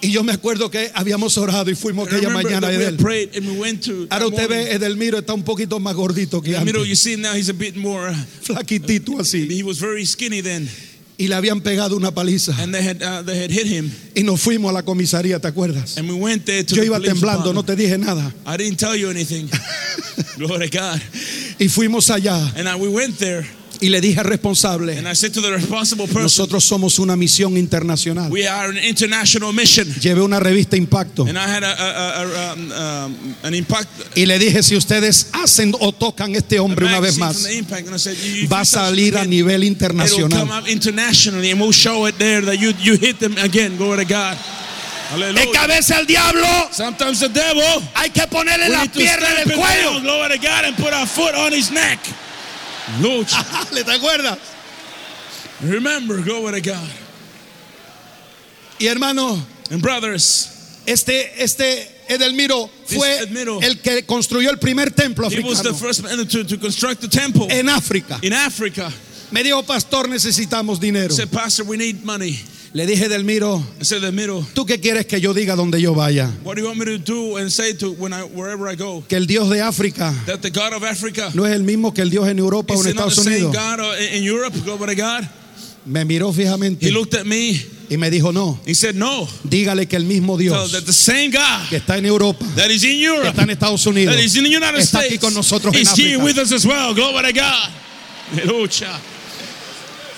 Y yo me acuerdo que habíamos orado y fuimos And aquella mañana that we. Ahora usted ve, Edelmiro está un poquito más gordito que middle, antes, you see now he's a bit more. uh, flaquitito así. He was very skinny then, Y le habían pegado una paliza. and they had uh, they had hit him. Y nos fuimos a la comisaría, ¿te acuerdas? And we went there to Yo iba temblando, no te dije nada. I didn't tell you anything. [laughs] Glory to God. Y fuimos allá And I, we went there, y le dije al responsable, and I said to the responsible person, nosotros somos una misión internacional. "We are an international mission." Llevé una revista Impacto And I had a, a, a, um, um, an impact. y le dije, si ustedes hacen o tocan este hombre una vez más, said, "You- if va a salir a nivel internacional. up internationally, and we'll show it there that you you hit them again. Glory to God. Es Hallelujah. que a veces el diablo Sometimes the devil hay que ponerle la pierna en el cuello. Lord, [laughs] ¿Le te acuerdas? remember, glory to God. Y hermano, And brothers, este, este Edelmiro fue Edelmiro. el que construyó el primer templo he was the africano first man to, to construct the temple en África. in Africa. Me dijo, pastor, necesitamos dinero. Said, Pastor, we need money. Le dije, Edelmiro, I said, middle. ¿tú qué quieres que yo diga donde yo vaya? What do you want me to do and say to when I wherever I go? Que el Dios de África That the God of Africa no es el mismo que el Dios en Europa o en Estados Unidos. God uh, in Europe. God. Me miró fijamente He looked at me. y me dijo, no, He said, No. dígale que el mismo Dios that the same God que está en Europa, that is in que Europe, está en Estados Unidos, that is in the United está States, aquí con nosotros en África. with us as well. Glory to God. Hallelujah.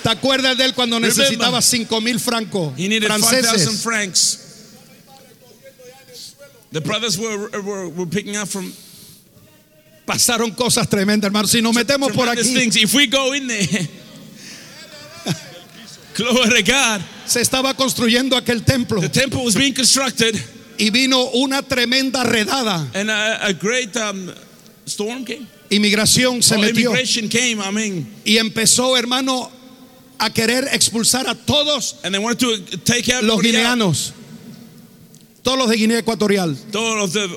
¿Te acuerdas de él cuando necesitaba 5 mil francos He needed 5,000 franceses? francs. The brothers were, were, were picking up from Pasaron cosas tremendas, hermano. Si nos metemos por aquí, things. If we go in there, glory to God, se estaba construyendo aquel templo the temple was being constructed, y vino una tremenda redada. and a, a great um, storm came. Inmigración se Oh, metió came. I mean, y empezó, hermano, a querer expulsar a todos and they wanted to take out los guineanos, todos los de Guinea Ecuatorial. The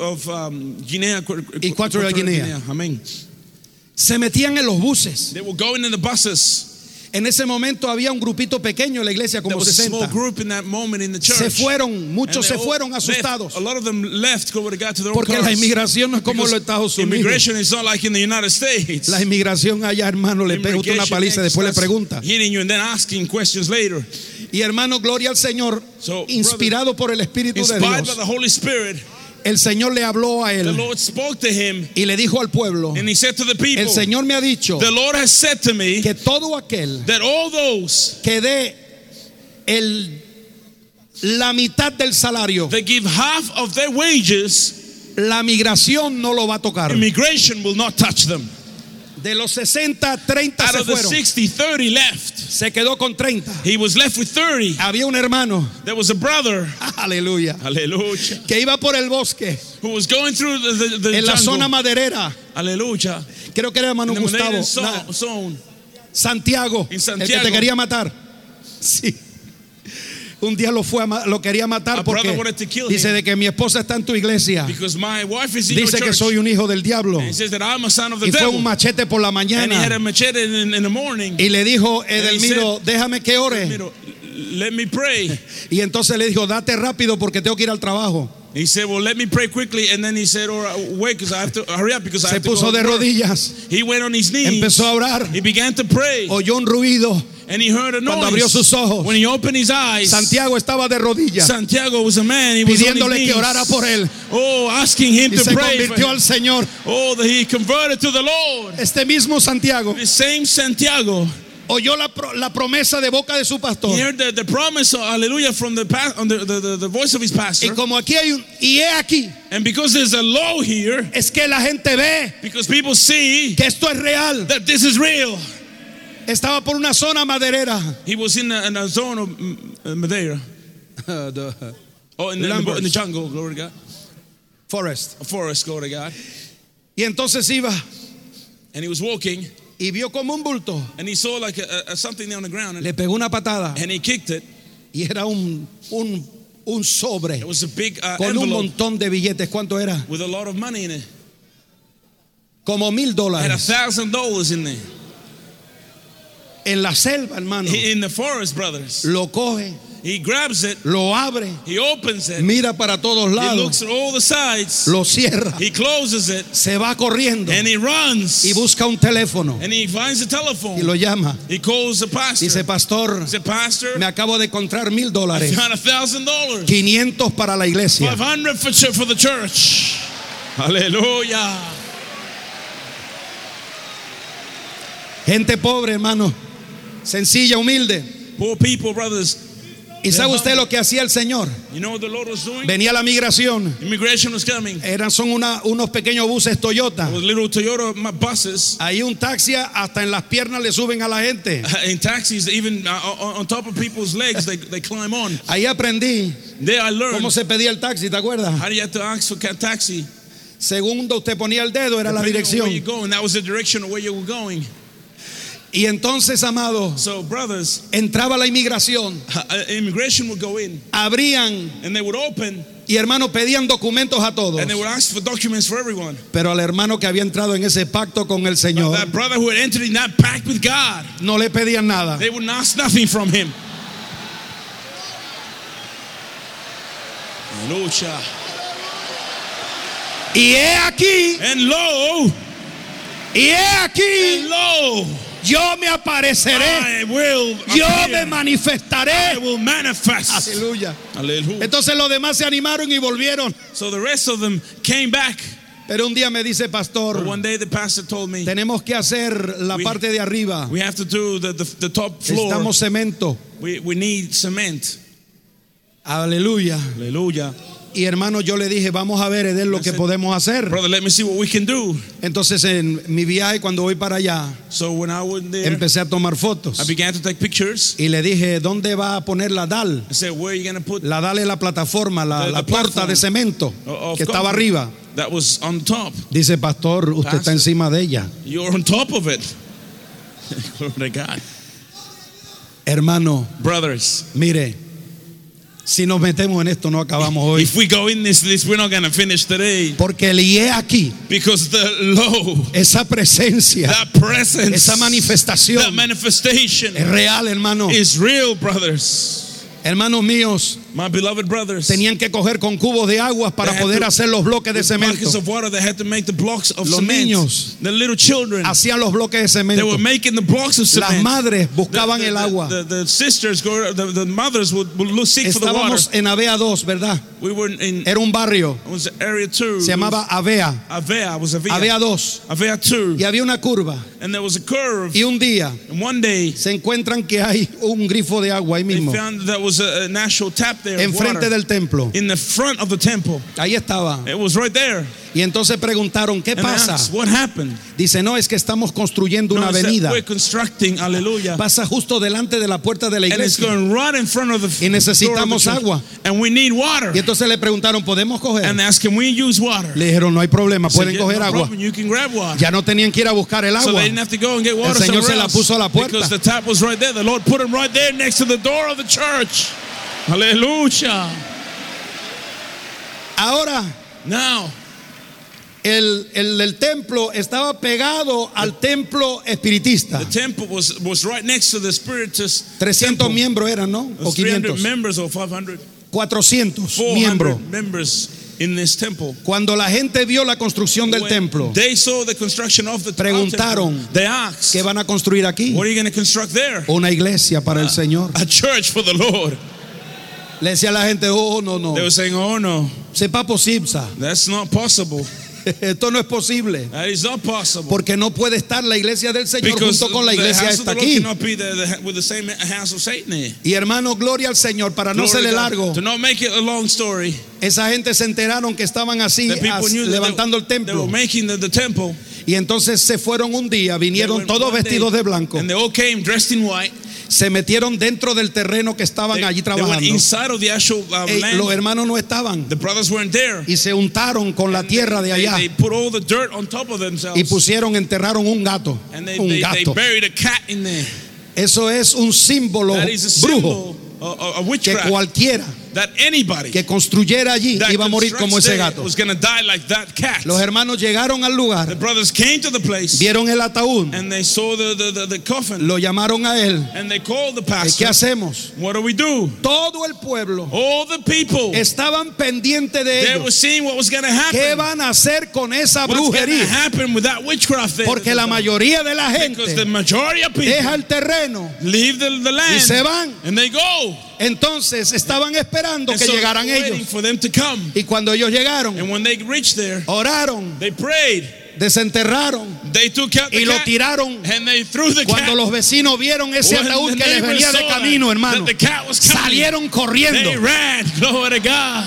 of um, Guinea, Equatorial Guinea. Mean, Se metían en los buses. they were going in the buses. En ese momento había un grupito pequeño en la iglesia, como was a 60. small group in that moment in the church. Se fueron, muchos se fueron asustados. Porque la inmigración no es como en los Estados Unidos. Like. La inmigración allá, hermano, le pega una paliza y después le pregunta. Y hermano, gloria al Señor, So, inspirado por el Espíritu de Dios. The El Señor le habló a the él Lord spoke to him y le dijo al pueblo, and he said to the people, el Señor me ha dicho The Lord has said to me que todo aquel that all those que dé el, la mitad del salario, that give half of their wages, la migración no lo va a tocar. immigration will not touch them. De los 60, 30 Out se of the fueron. 60, 30 left. Se quedó con 30. He was left with 30. Había un hermano, There was a brother, aleluya, hallelujah, que iba por el bosque, who was going through the, the, the en la zona maderera. Hallelujah. Creo que era hermano Gustavo. Zone, zone. Santiago, En el que Santiago. te quería matar. Sí. Un día lo fue a lo quería matar porque dice de que mi esposa está en tu iglesia. Dice que soy un hijo del diablo. Y fue un machete por la mañana y le dijo Edelmiro, déjame que ore. Miro, let me pray. [laughs] Y entonces le dijo, date rápido porque tengo que ir al trabajo. He said, well, let me pray quickly. And then he said, all right, wait, because I have to hurry up because I Se have to puso go de to work." rodillas, He went on his knees. empezó a orar, He began to pray. oyó un ruido. And he heard a noise. Cuando abrió sus ojos, when he opened his eyes, Santiago estaba de rodillas, Santiago was a man. He was pidiéndole knees. que orara por él. Oh, asking him Y to se pray. convirtió al Señor. Oh, that he converted to the Lord. Este mismo Santiago The same Santiago. Oyó la, pro- la promesa de boca de su pastor. He heard the, the promise, hallelujah, from the, the, the, the, the voice of his Y pastor. como aquí hay un, y he aquí, And because there's a law here, es que la gente ve because people see que esto es real. that this is real. Estaba por una zona maderera. He was in a, in a zone of mm, uh, Madeira. [laughs] Oh, in the, in, the, Lambers. in the jungle, glory to God. Forest. A forest, glory to God. Y entonces iba And he was walking, y vio como un bulto. and he saw like a, a, something on the ground, and, Le pegó una patada and he kicked it. y era un, un, un sobre It was a big uh, con un montón de billetes. ¿Cuánto era? with a lot of money in it. Como mil dólares. thousand dollars in there. En la selva, hermano. In the forest, brothers. Lo coge, He grabs it, lo abre, he opens it, mira para todos he lados, looks at all the sides, lo cierra, he closes it, se va corriendo and he runs. y busca un teléfono And he finds y telephone. lo llama. He calls the pastor. Dice, pastor, He said, Pastor, me acabo de encontrar mil I dólares, found a thousand dollars. 500 para la iglesia. 500 for, for the church. Hallelujah. Gente pobre, hermano, sencilla, humilde. Poor people, brothers. ¿Y sabe usted lo que hacía el Señor? You know what the Lord was doing? Venía la migración, Immigration was coming. eran son una- unos pequeños buses Toyota. With little Toyota ma- buses. Ahí un taxi hasta en las piernas le suben a la gente. [laughs] In taxis, even on on top of people's legs, they, they climb on. Ahí aprendí cómo se pedía el taxi, ¿te acuerdas? how do you have to ask for a taxi. Segundo, usted ponía el dedo, era la dirección. Y entonces, amado, So, brothers, entraba la inmigración, uh, immigration would go in abrían and they would open y hermano pedían documentos a todos. and they would ask for documents for everyone. Pero al hermano que había entrado en ese pacto con el Señor, That brother who had entered in that pact with God, no le pedían nada. they would ask nothing from him. Hallelujah. Y he aquí, And lo, y he aquí, and lo, yo me apareceré, yo me I manifestaré. will manifest. Aleluya. Entonces los demás se animaron y volvieron. So the rest of them came back. Pero un día me dice, pastor, one day the pastor told me, tenemos que hacer la We- parte de arriba. we have to do the, the, the top floor. Necesitamos cemento. We, we need cement. Aleluya. Hallelujah. Y hermano, yo le dije, vamos a ver, Edel, lo que podemos hacer. Brother, let me see what we can do. Entonces en mi viaje, cuando voy para allá, So when I went there, empecé a tomar fotos. I began to take pictures. Y le dije, ¿dónde va a poner la DAL? I said, where are you put La DAL es la plataforma, la, The- la the puerta de cemento of que estaba arriba. That was on top. Dice, pastor, usted está Pastor. encima de ella. You're on top of it. [laughs] Glory to God. Hermano, Brothers, mire, si nos metemos en esto no acabamos hoy. if we go in this list, we're not going to finish today. Porque el IE aquí, Because the low, esa presencia, that presence, esa that manifestación manifestation es real, hermano. is real, brothers. Hermanos míos, My beloved brothers. tenían que coger con cubos de agua para They poder to- hacer los bloques de cemento. buckets of water, they had to make the blocks of Los cement. niños the little children, Hacían los bloques de they cemento. were making the blocks of cement. Las madres buscaban the, el agua. The, sisters, mothers would, seek for the water. Estábamos en Avea 2, ¿verdad? We were in, Era un barrio, it was area two. se llamaba Avea, Avea, was Avea. Avea 2. Avea two. Y había una curva. And there was a curve. Y un día And one day, se encuentran que hay un grifo de agua ahí they mismo, found that was a, a natural tap there. enfrente water del templo. in the front of the temple. Ahí estaba. It was right there. Y entonces preguntaron, ¿qué And pasa? asked, what happened? Dice, no, es que estamos construyendo una No, avenida. we're constructing, hallelujah. Pasa justo delante de la puerta de la And it's iglesia. going right in front of the Y door of the necesitamos agua. And we need water. Y entonces le preguntaron, ¿podemos coger? And asked, can we use water? Le dijeron, no hay problema, pueden "Yeah, coger no agua. problem, You can grab water. Ya no tenían que ir a buscar el So agua. they didn't have to go and get water Señor se la puso a la puerta. because the tap was right there. The Lord put him right there next to the door of the church. Hallelujah. Ahora, Now, el, el- el templo estaba pegado al templo espiritista. the temple was, was right next to the spiritist 300 temple. miembros eran, ¿no? O was 300 500. members or 500. 400 400 miembros. members in this temple. Cuando la gente vio la construcción del When templo, They saw the construction of the Preguntaron, temple. They asked, ¿qué van a construir aquí? What are you going to construct there? Una iglesia para Ah. el Señor. A church for the Lord. Le decía a la gente, oh, no, no. They were saying, Oh no, C'est pas possible, ça. that's not possible. [laughs] Esto no es posible. That is not possible. Porque no puede estar la iglesia del Señor Because junto con la iglesia Lord aquí. the, the. Y hermano, gloria al Señor. Para no Glory serle to God. largo, To not make it a long story, esa gente se enteraron que estaban así, the people as- knew that levantando el they, templo. the, temple. Y entonces se fueron un día, vinieron todos one day, vestidos de blanco. And they all came dressed in white. Se metieron dentro del terreno que estaban They, allí trabajando. the actual uh, los hermanos no estaban. The brothers weren't there. Y se untaron con la And tierra de they, allá. They, put all the dirt on top of themselves. Y pusieron, enterraron un gato. and they, Un gato. buried a cat in there. Eso es un símbolo a brujo symbol of, of que cualquiera that anybody que construyera allí that iba a morir como ese gato. was going to die like that cat. Los hermanos llegaron al the lugar, brothers came to the place vieron el ataúd, and they saw the, the, the, the coffin lo llamaron a él. and they called the ¿Y pastor. ¿Qué hacemos? What do we do? Todo el pueblo All the people estaban pendientes de they were ellos. seeing what was going to ¿Qué happen. van a hacer con esa What's brujería? happen with that witchcraft there? Porque la mayoría de la the gente of people deja el terreno leave the, the y se van. and they go. Entonces estaban esperando And que so llegaran ellos. for them to come. Y cuando ellos llegaron, And when they reached there, oraron, they prayed. desenterraron They took out the y lo tiraron. and they threw the Cuando cat. los vecinos vieron ese When ataúd que les venía de camino, hermano, coming, salieron They corriendo. ran. [laughs] Glory to God.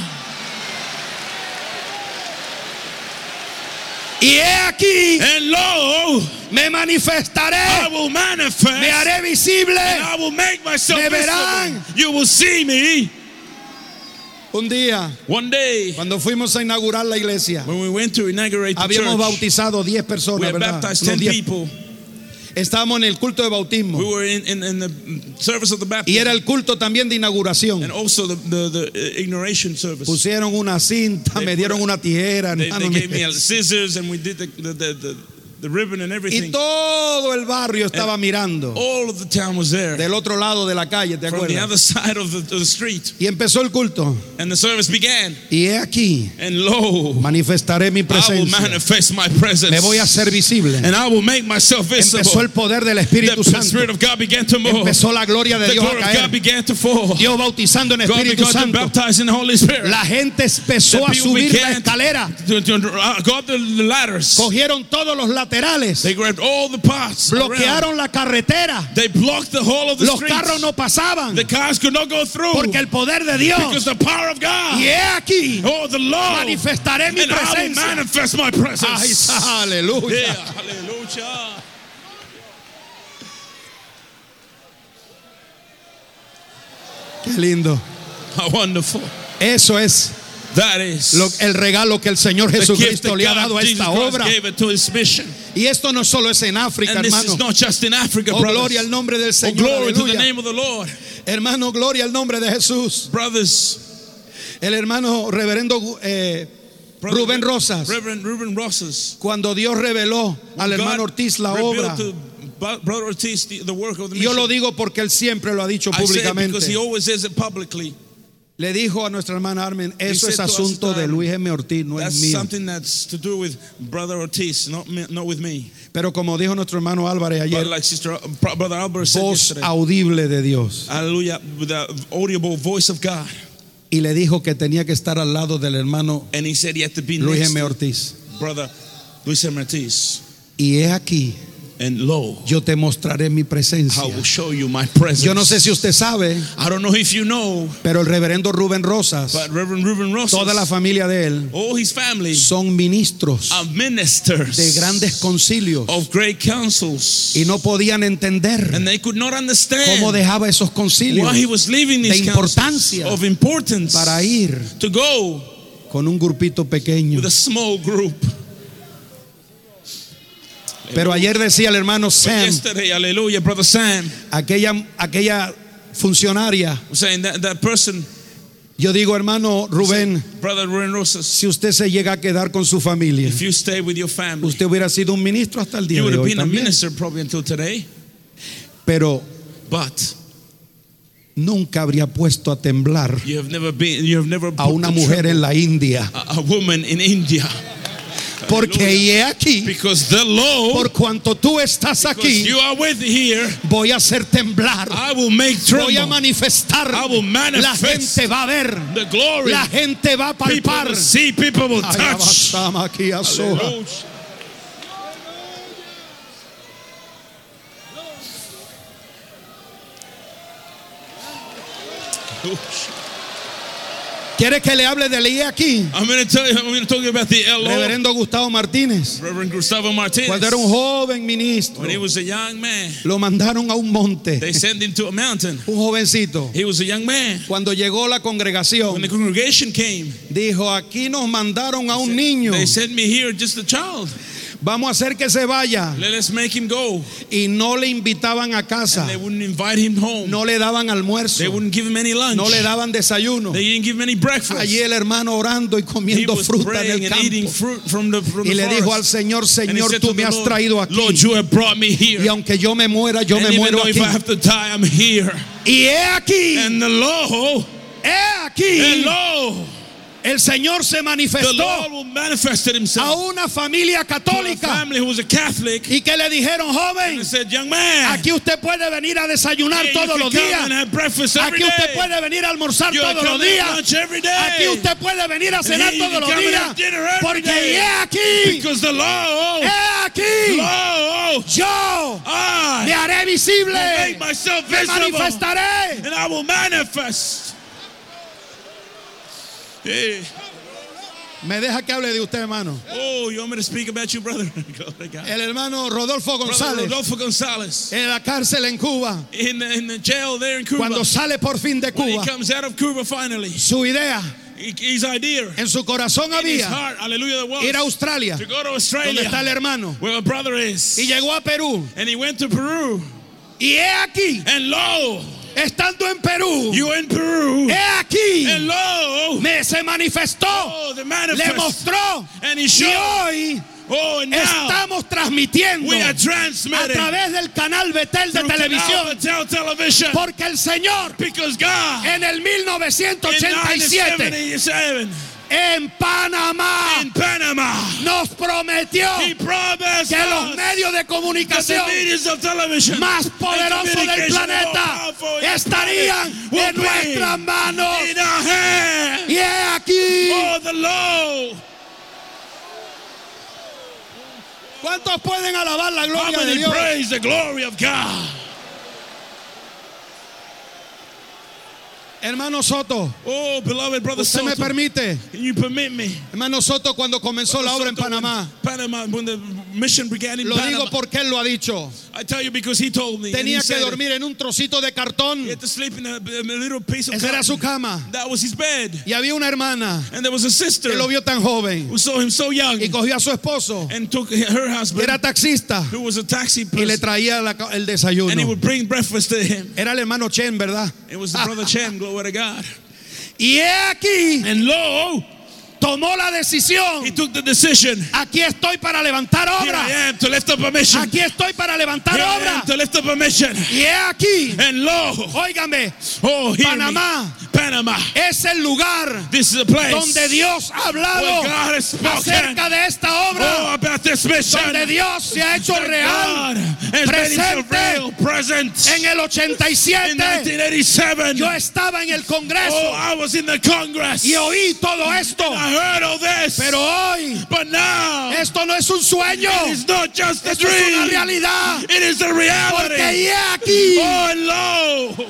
Y he aquí, And lo, me I manifestaré, will me manifest. haré visible. And I will make myself Me verán. visible. You will see me Un día, one day. cuando fuimos a inaugurar la iglesia, When we went to inaugurate the habíamos church, bautizado 10 we personas, had ¿verdad? baptized Unos 10 10. people. Estábamos en el culto de bautismo We were in, in, in the service of the y baptism era el culto también de inauguración. and also the, the, the uh, service. Pusieron una cinta, They me dieron a- una tijera, They, hermano. they gave me scissors and we did the, the, the, the, the ribbon and Y everything. todo el barrio estaba mirando All of the town was there del otro lado de la calle, ¿te from the acuerdas? other side of the, of the street. Y empezó el culto. And the service began. Y he aquí, And lo, manifestaré mi I will presencia. manifest my presence. Me voy a hacer visible. And I will make myself Empezó visible. el poder del The Espíritu Santo. Spirit of God began to move. Empezó la gloria de The Dios a glory of caer. God began to fall. Dios bautizando en God Espíritu began to Santo. baptize in the Holy Spirit. La gente empezó The a subir la escalera. to, to, uh, go up the, the ladders. Cogieron todos los laterales. They grabbed all the parts. around. Bloquearon la carretera. They blocked the whole of the Los streets. carros no pasaban. The cars could not go through Porque el poder de Dios. because the power of God. Y he aquí, Oh, the Lord. manifestaré mi and I will presencia. manifest my presence. aleluya. Yeah. Qué lindo. How wonderful. Eso es That is lo- el regalo que el Señor Jesucristo le ha dado a esta obra. Y esto no solo es en África, And this hermano. is not just in Africa, Oh, gloria al nombre del Oh, Señor. glory to the aleluya. name of the Lord. Hermano, gloria al nombre de Jesús. Brothers, El hermano reverendo eh, brother, Rubén Rosas, Reverend Ruben Rosas. cuando Dios reveló al God hermano Ortiz la obra, to Bro- Brother Ortiz the, the work of the y yo lo digo porque él siempre lo ha dicho públicamente. Le dijo a nuestra hermana Armen, eso es asunto de um, Luis M. Ortiz, no es mío. Ortiz, not me, not with me. Pero como dijo nuestro hermano Álvarez ayer, like Sister uh, voz audible de Dios. With the audible voice of God. Y le dijo que tenía que estar al lado del hermano Luis M. Ortiz. Brother Luis M. Ortiz. Y he aquí, And lo, yo te mostraré mi presencia. I will show you my presence. Yo no sé si usted sabe, I don't know if you know, pero el reverendo Rubén Rosas, but Reverend Ruben Rosas, toda la familia de él, all his family son ministros are ministers de grandes concilios of great councils. y no podían entender and they could not understand cómo dejaba esos concilios why he was de importancia of importance para ir to go con un grupito pequeño. with a small group. Pero ayer decía el hermano Sam, Sam, aquella, aquella funcionaria. saying that that person, Yo digo, hermano Rubén, Rosas, si usted se llega a quedar con su familia, family, usted hubiera sido un ministro hasta el día de hoy también. Pero But nunca habría puesto a temblar been, a una mujer en la India. a, a woman in India. Porque he aquí, Because the Lord, por cuanto tú estás aquí, you are with here, voy a hacer temblar. I will make Voy a tremble. manifestar. I will La gente va a ver. the glory. La gente va a People palpar. will see, people will touch. abasama aquí a soja. Hallelujah. ¿Quiere que le hable de aquí? I'm going to tell you, I'm going to talk about the LO, Reverendo Gustavo Martínez. Reverend Gustavo Martinez. Cuando era un joven ministro, When he was a young man, lo mandaron a un monte. they sent him to a mountain. Un jovencito. He was a young man. Cuando llegó la When the congregación, congregation came, dijo, aquí nos mandaron a un niño. they sent me here just a child. Vamos a hacer que se vaya. Let us make him go. Y no le invitaban a casa. And they wouldn't invite him home. No le daban almuerzo. They wouldn't give him any lunch. No le daban desayuno. They didn't give him any breakfast. Allí el hermano orando y comiendo fruta en el campo. fruit from the, from Y le dijo al. Señor, Señor, tú me has Lord, traído aquí. Lord, you have brought me here. Y aunque yo me muera, yo and me muero though if aquí. I have to die, I'm here. Y he aquí, And the Lord, he aquí, Lord, el Señor se manifestó a una familia católica Catholic. y que le dijeron, joven, said, man, aquí usted puede venir a desayunar you todos los días. Aquí usted puede venir a almorzar You todos los días. Aquí usted puede venir a cenar todos los días. Porque he aquí, Lord, he aquí, Lord, yo me I haré will visible. Me manifestaré. and I will manifest. Hey. Me deja que hable de usted, hermano. Oh, you want me to speak about you, brother? [laughs] El hermano Rodolfo Brother González Rodolfo Gonzalez en la cárcel en Cuba, in the, in the jail there in Cuba. cuando sale por fin de when he Cuba, comes out of Cuba finally, su idea his idea en su corazón había heart, was ir a Australia, to go to donde Australia, está el hermano, where brother is. y llegó a Perú. and he went to Peru. Y he aquí, And lo, estando en Perú, you in Peru. he aquí, me se manifestó, oh, le mostró. And he Y hoy Oh, now estamos transmitiendo we are a través del canal Betel de televisión, Betel porque el Señor en el in 1987 1977, en Panamá in Panama, nos prometió he que los medios de comunicación más poderosos del planeta estarían en nuestras manos. Y he aquí. ¿cuántos pueden alabar la gloria de Dios? praise the glory of God? Hermano Soto, Oh, beloved brother ¿usted me permite? can you permit me? Hermano Soto, cuando comenzó la obra en Soto, Panamá, Panama, when the mission began in lo Panama, digo porque él lo ha dicho, I tell you because he told me. tenía que dormir en un trocito de cartón. He had to sleep in a, a little piece of Esa era su cama. That was his bed. Y había una hermana And there was a sister que lo vio tan joven who saw him so young y cogió a su esposo, and took her husband, era taxista, who was a taxi y le traía la- el and he desayuno. would bring breakfast to him. Era el hermano Chen, ¿verdad? It was the brother [laughs] Chen, glory to God. Y he aquí, And lo, tomó la decisión. he took the decision. Aquí estoy para levantar Here obra. I am to lift up a mission. Aquí estoy para levantar Here I obra. am to lift up a mission. Y he aquí, And lo, óigame, oh, Panamá. me. Panama. es el lugar This is a place donde Dios ha hablado acerca de esta oh, obra, mission. donde Dios se ha hecho real. Presente present. En el In 87 1987, yo estaba en el oh, Congreso I was in the Congress. y oí todo esto, I heard all this. pero hoy but now, esto no es un sueño, it's not just a esto es una dream. realidad, It is a reality. porque he aquí, Oh, hello.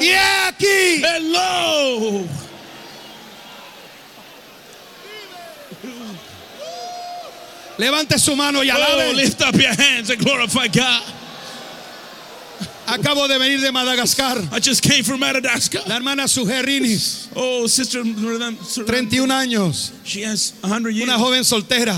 Y he aquí, Hello. levante su mano y Oh, alabe. lift up your hands and glorify God. Acabo de venir de Madagascar. I just came from Madagascar. La hermana Sugerrinis, Oh, sister, 31 años, she has 100 years. una joven soltera.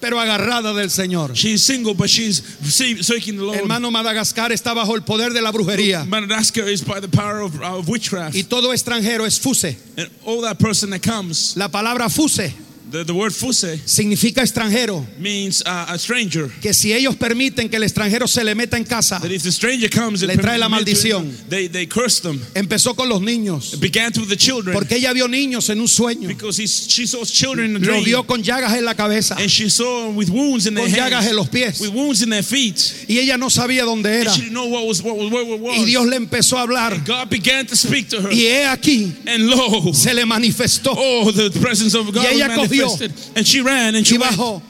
pero agarrada del Señor. She's single, but she's see- seeking the Lord. Hermano, Madagascar está bajo el poder de la brujería. Madagascar is by the power of, of witchcraft. Y todo extranjero es fuse. and all that person that comes, La palabra fuse the, the word fuse significa extranjero. means uh, a stranger. Que si ellos permiten que el extranjero se le meta en casa, That if the stranger comes, and Le trae la maldición. They, they curse them. empezó con los niños. It began with the children. Porque ella vio niños en un sueño. because she saw children in a Lo dream. vio con llagas en la cabeza, and she saw with wounds in their con llagas en los pies. with wounds in their feet. Y ella no sabía dónde era. And she didn't know what was what where was. Y Dios le empezó a hablar. God began to speak to her, Y he aquí, and lo, se le manifestó. oh, the presence of God Y ella cogió. Manifested. And she ran and she Y bajo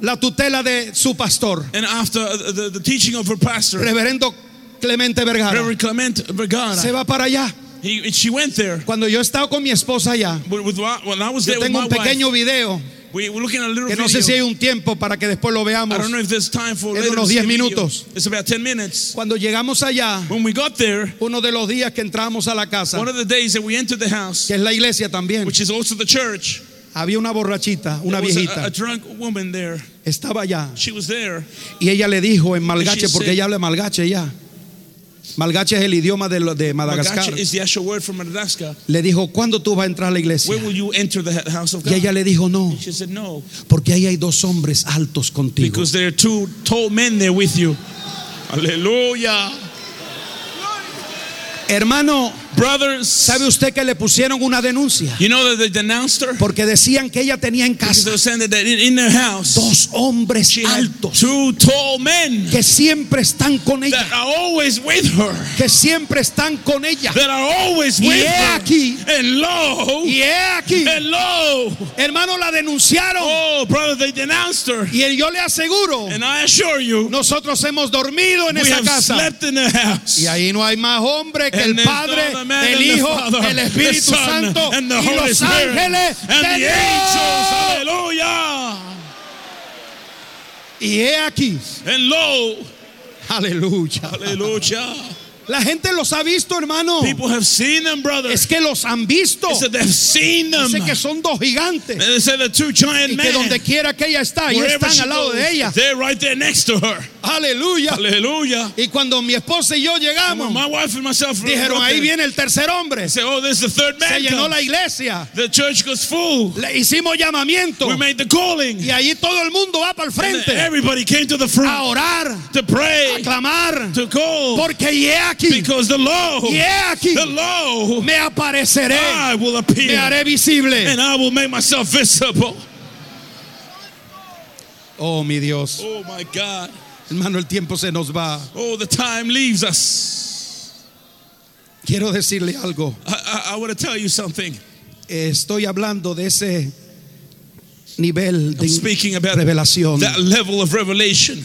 la tutela de su pastor, And after uh, the, the teaching of her pastor, reverendo Clemente Vergara, Reverend Clement Vergara, se va para allá. he, she went there. Cuando yo estaba con mi esposa allá, With, with, when I was yo there with tengo un pequeño wife, video we were looking at a little que no video. sé si hay un tiempo para que después lo I veamos. don't know if there's time for later to unos 10 minutos. It's about 10 minutes. Cuando llegamos allá, When we got there, uno de los días que entramos a la casa, one of the days that we entered the house, que es la iglesia también, which is also the church, había una borrachita, una there was a- viejita, a, a drunk woman there. estaba allá. She was there. Y ella le dijo en malgache, porque said- ella habla malgache ya. Malgache es el idioma de, de Madagascar. Is the actual word from Madagascar. Le dijo, ¿cuándo tú vas a entrar a la iglesia? Where will you enter the house of Y God? ella le dijo, no, She said, No, porque ahí hay dos hombres altos contigo. because there are two tall men there with you. Hallelujah. Hermano, Brothers, ¿sabe usted que le pusieron una denuncia? you know that they denounced her? Porque decían que ella tenía en Because casa house, dos hombres altos two tall men que siempre están con that ella, are always with her. que siempre están con ella. That are always Y with he her. aquí, And lo, y he aquí, and lo, hermano, la denunciaron. oh, brother, they denounced her. Y yo le aseguro, And I assure you, nosotros hemos dormido en we esa have casa. slept in the house. Y ahí no hay más hombre que And el Padre, el Hijo, Father, el Espíritu Son, Santo y Holy los Spirit, ángeles de. Dios. Hallelujah. Y he aquí, And lo, aleluya. hallelujah. La gente los ha visto, hermano. People have seen them, brother. Es que los han visto. They said they've seen them. Dice que son dos gigantes. They said the two giant Y que donde quiera que ella está, wherever están al lado de ella. They're right there next to her. Aleluya. Hallelujah. Y cuando mi esposa y yo llegamos, my wife and myself dijeron, ahí viene el tercer hombre. said, oh, this is the third Se man. llenó comes. la iglesia. The church goes full. Le hicimos llamamiento. We made the calling. Y allí todo el mundo va para el frente everybody came to the a front orar, to a pray, clamar. to call. Porque y he aquí, Because the low, y he aquí, the low, me apareceré, I will me appear. haré visible. And I will make myself visible. Oh, mi Dios. Oh my God. Hermano, el tiempo se nos va. Oh, the time leaves us. Quiero decirle algo. I, I, I want to tell you something. Eh, Estoy hablando de ese nivel de I'm speaking about revelación. that level of revelation.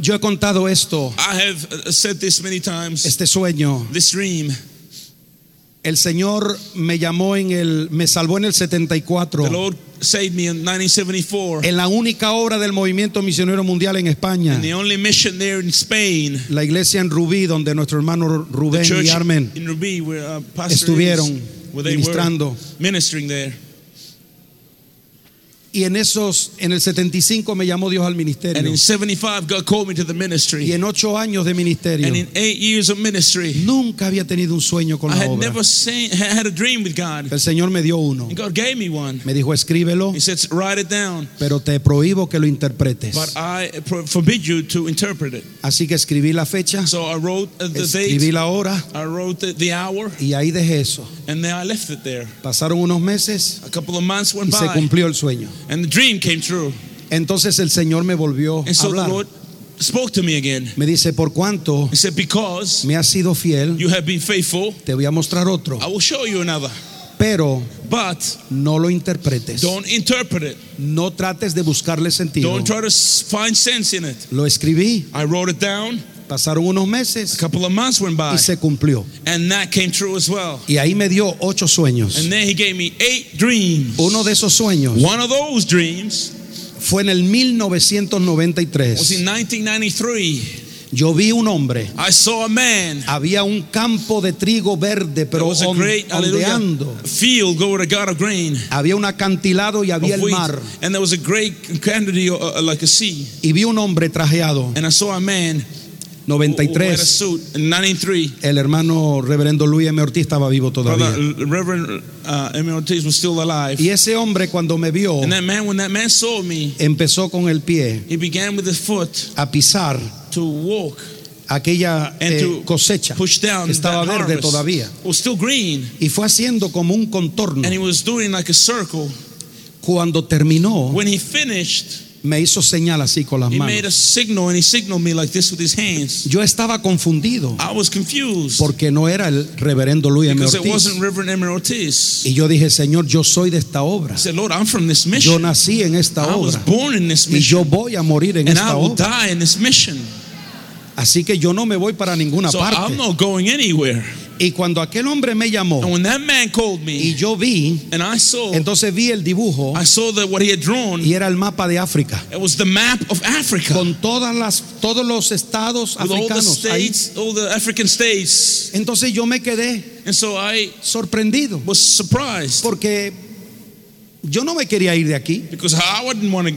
Yo he contado esto, I have uh, said this many times. este sueño. This dream, El Señor me llamó en el, me salvó en el 74. the Lord saved me in 1974. En la única obra del movimiento misionero mundial en España. And the only mission there in Spain, La iglesia en Rubí, donde nuestro hermano Rubén y Armen in Ruby, where uh, estuvieron ministrando. ministering there. Y en esos, en el 75 me llamó Dios al ministerio. And in 75, God called me to the Y ministry. en ocho años de ministerio, And in eight years of ministry, nunca había tenido un sueño con I la had obra. never seen, had a dream with God. El Señor me dio uno. And God gave me one. Me dijo, escríbelo, He said, write it down. pero te prohíbo que lo interpretes. But I forbid you to interpret it. Así que escribí la fecha, So I wrote uh, the escribí date, la hora I wrote the, the hour, y ahí dejé eso. and then I left it there. Pasaron unos meses A couple of months went y se by, cumplió el sueño. And the dream came true. Entonces el Señor me volvió And a so the hablar. Lord spoke to me again. Me dice, por cuanto He said, Because me has sido fiel, you have been faithful, te voy a mostrar otro. I will show you another. Pero But no lo interpretes. don't interpret it. No trates de buscarle sentido. Don't try to find sense in it. Lo escribí, I wrote it down. Pasaron unos A meses couple of months went by, y se cumplió. and that came true as well. Y ahí me dio ocho sueños. And then he gave me eight dreams. Uno de esos sueños One of those dreams fue en el was 1993. in 1993. Yo vi un hombre. I saw a man. Había un campo de trigo verde, pero was a great ondeando. field, to God, of grain. Había un acantilado y había el wheat, mar. and there was a great quantity uh, uh, like a sea. Y vi un hombre trajeado. And I saw a man 93. suit in 93. El hermano reverendo Luis M. Ortiz estaba vivo todavía. uh, uh, Emil Ortiz was still alive. Y ese hombre cuando me vio, And that man, when that man saw me, empezó con el pie a pisar to walk aquella eh, cosecha. push down Estaba verde todavía. Y fue haciendo como un contorno. and he was doing like a circle. Cuando terminó, me hizo señal así con las he made a manos. signal, and he signaled me like this with his hands. Yo estaba confundido I was confused porque no era el reverendo Luis M. Ortiz. Y yo dije, Señor, yo soy de esta obra. I said, Lord, I'm from this Yo mission. nací en esta I was obra. born in this Y yo voy a morir en esta obra. die in this mission. Así que yo no me voy para ninguna parte. Y cuando aquel hombre me llamó And when that man called y me, yo vi, and I saw, entonces vi el dibujo I saw that what he had drawn, y era el mapa de África it was the map of Africa. con todas las todos los estados with all the africanos states, all the African states. Entonces yo me quedé And so I sorprendido was surprised porque yo no me quería ir de aquí. because I wouldn't want to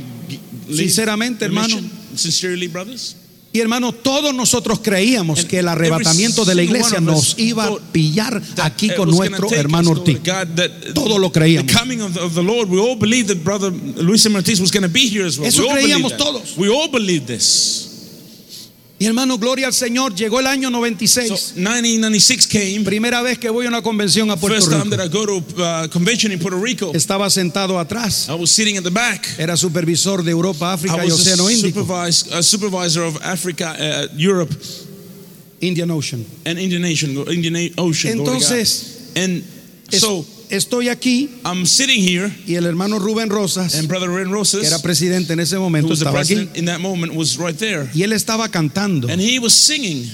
leave Sinceramente, hermano. Sincerely, brothers. Y hermano, todos nosotros creíamos que el arrebatamiento de la iglesia nos iba a pillar that aquí con nuestro hermano Ortiz. Todo lo the creíamos. coming of the, of the Lord, we all believed that brother Luis M. Ortiz was going to be here as well. Eso creíamos todos. Y hermano, gloria al Señor, llegó el año So 96. 1996 came. Primera vez que voy a una convención a Puerto First time Rico. that I go to a convention in Puerto Rico. Estaba sentado atrás. I was sitting at the back. Era supervisor de Europa, África y Océano Índico. a supervisor of Africa, uh, Europe, Indian Ocean. and Indian Ocean. Indian Ocean. Entonces, and so estoy aquí I'm sitting here, y el hermano Rubén Rosas, and Brother que Rosas, era presidente en ese momento, estaba aquí. in that moment, was right there, Y él estaba cantando. and he was singing.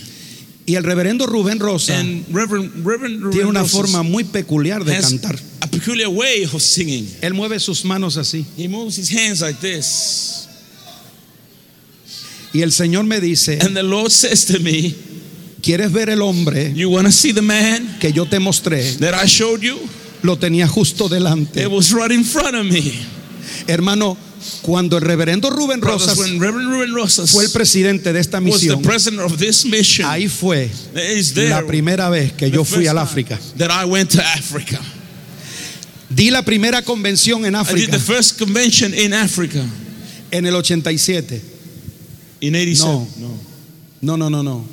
Y el reverendo Rubén Rosa And Reverend Reverend tiene Ren una Rosas forma muy peculiar de cantar. a peculiar way of singing. Él mueve sus manos así. He moves his hands like this, Y el Señor me dice, and the Lord says to me, ¿quieres ver el hombre "You want to see the man que yo te mostré? that I showed you? Lo tenía justo delante. It was right in front of me." Hermano, cuando el reverendo Rubén Rosas Reverend fue el presidente de esta misión, mission, ahí fue la primera vez que yo fui al África. Di la primera convención en África the first convention in Africa en el 87. in 87. No. No, no, no, no.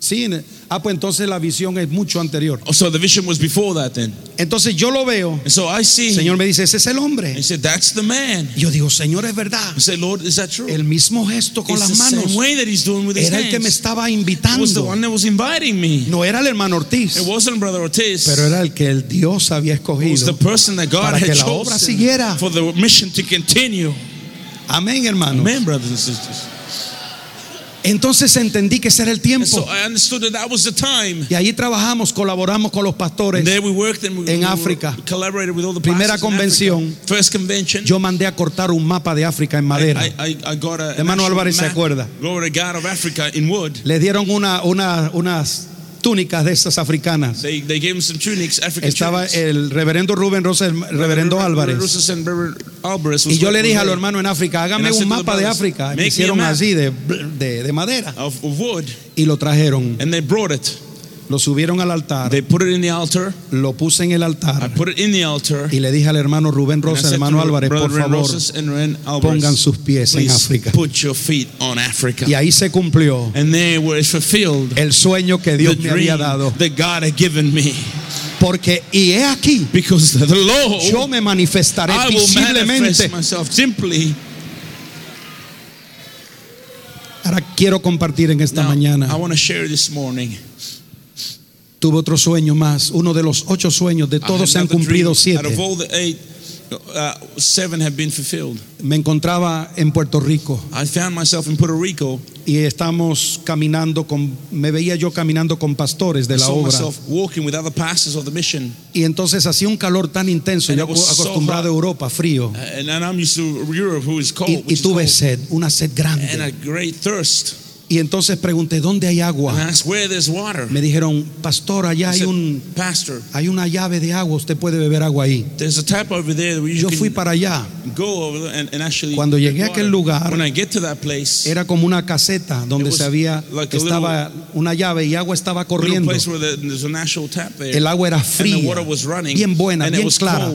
Sí, en- ah, pues entonces la visión es mucho anterior. Oh, so the vision was before that then. Entonces yo lo veo. And so I see. Señor me dice, ese es el hombre. he said, That's the man. Y yo digo, Señor, es verdad. I said, Lord, is that true? El mismo gesto con It's las the manos same way that he's doing with his era el que me estaba It was the invitando. one that was inviting me. No era el hermano Ortiz, It wasn't Brother Ortiz. pero era el que el Dios había It was the escogido. person that God para had que la obra chosen siguiera. for the mission to continue. Amén, hermano. Amen, brothers and sisters. Entonces entendí que ese era el tiempo. so I understood that that was the time. Y allí trabajamos, colaboramos con los pastores. En África. Primera convención. Africa. First convention. Yo mandé a cortar un mapa de África en madera. Hermano Álvarez se acuerda. Glory to God of Africa in wood. Le dieron una, una- unas túnicas de estas africanas. They, they gave him some tunics, African Estaba tunics. el reverendo Rubén Rosa, el reverendo Reverend Álvarez. Y yo le dije a los hermanos en África, hágame un mapa de África. "Make Me hicieron map." así de, de, de madera. of, of wood, Y lo trajeron. and they brought it. Lo subieron al altar. They put it in the altar. Lo puse en el I altar. put it in the altar. Y le dije al hermano Rubén I Rosa, hermano Álvarez, por favor, pongan sus pies en África. put your feet on Africa. Y ahí se cumplió And there was fulfilled el sueño que the Dios me había dado. that God had given me. Porque, y he aquí, Because the Lord, yo me manifestaré I will visiblemente. Ahora quiero compartir en esta Now, mañana. I want to share this morning. Tuve otro sueño más. Uno de los ocho sueños, de todos se han cumplido siete. uh, seven have been fulfilled. Me encontraba en Puerto Rico I found myself in Puerto Rico. y estamos caminando con, me veía yo caminando con pastores de I la saw obra. myself walking with other pastors of the mission. Y entonces hacía un calor tan intenso, And yo so acostumbrado a. Europa, frío. And, and I'm used to Europe, who is cold. Y, tuve cold. sed, una sed And a grande. great thirst. Y entonces pregunté, ¿dónde hay agua? Me dijeron, pastor, allá hay un Pastor, hay una llave de agua, usted puede beber agua ahí. Yo fui para allá. Cuando llegué a aquel lugar, when I get to that place, Era como una caseta donde se había estaba una llave y agua estaba corriendo. El agua era fría, bien buena, bien clara.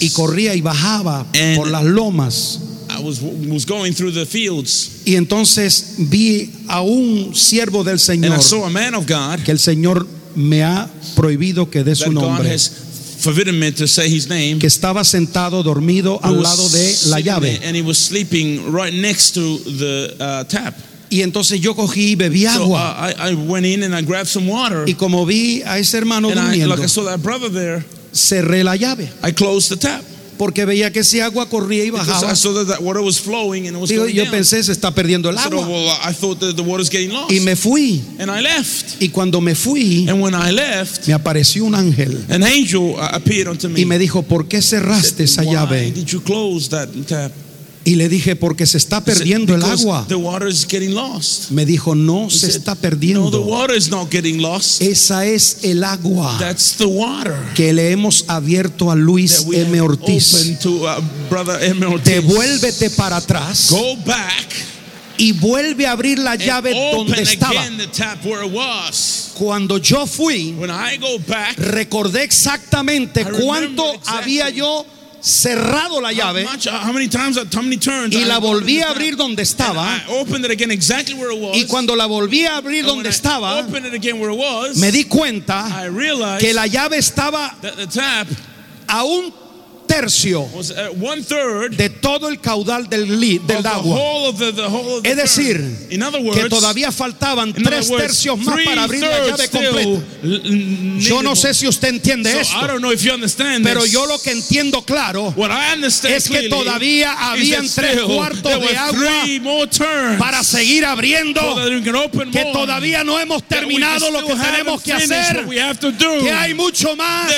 Y corría y bajaba por las lomas. I was was going through the fields, Y entonces vi a un siervo del and Señor I saw a man of God que el Señor me ha prohibido que dé that su God nombre, has forbidden me to say his name. que estaba sentado dormido who al was lado de la sitting llave. there, and he was sleeping right next to the uh, tap. Y entonces yo cogí y bebí So agua. uh, I, I went in and I grabbed some water, Y como vi a ese hermano and I, durmiendo, like I saw that brother there, cerré la llave I closed the tap porque veía que ese agua corría y bajaba. I saw that that water was flowing and it was Digo, going yo down. pensé se está perdiendo el I said, oh, agua. well, I thought that the water's getting lost, Y me fui. and I left. Y cuando me fui, And when I left, me apareció un ángel an angel uh, appeared unto me. y me dijo, ¿por qué cerraste esa Why llave? did you close that tap? Y le dije, porque se está perdiendo el "Because agua. The water is getting lost. Me dijo, no He se said, está No, the perdiendo. water is not getting lost. Esa es el agua That's the water que le hemos abierto a Luis M. Ortiz. to uh, M. Ortiz. Devuélvete para atrás Go back y vuelve a abrir la llave donde estaba. again the tap where it was. Cuando yo fui, When I go back, recordé exactamente cuánto exactly había yo cerrado la llave much, times, turns, y la volví a abrir donde estaba. Exactly was. Y cuando la volví a abrir donde estaba, was. me di cuenta que la llave estaba a un tercio third de todo el caudal del, li- del agua. the, the Es decir, words, Que todavía faltaban tres words, tercios más para abrir la llave completa. Yo no sé si usted entiende So I esto, don't know if you understand pero yo lo que entiendo claro What I understand es que todavía habían tres cuartos de agua para seguir abriendo, que todavía no hemos terminado lo que tenemos que hacer, que hay mucho más.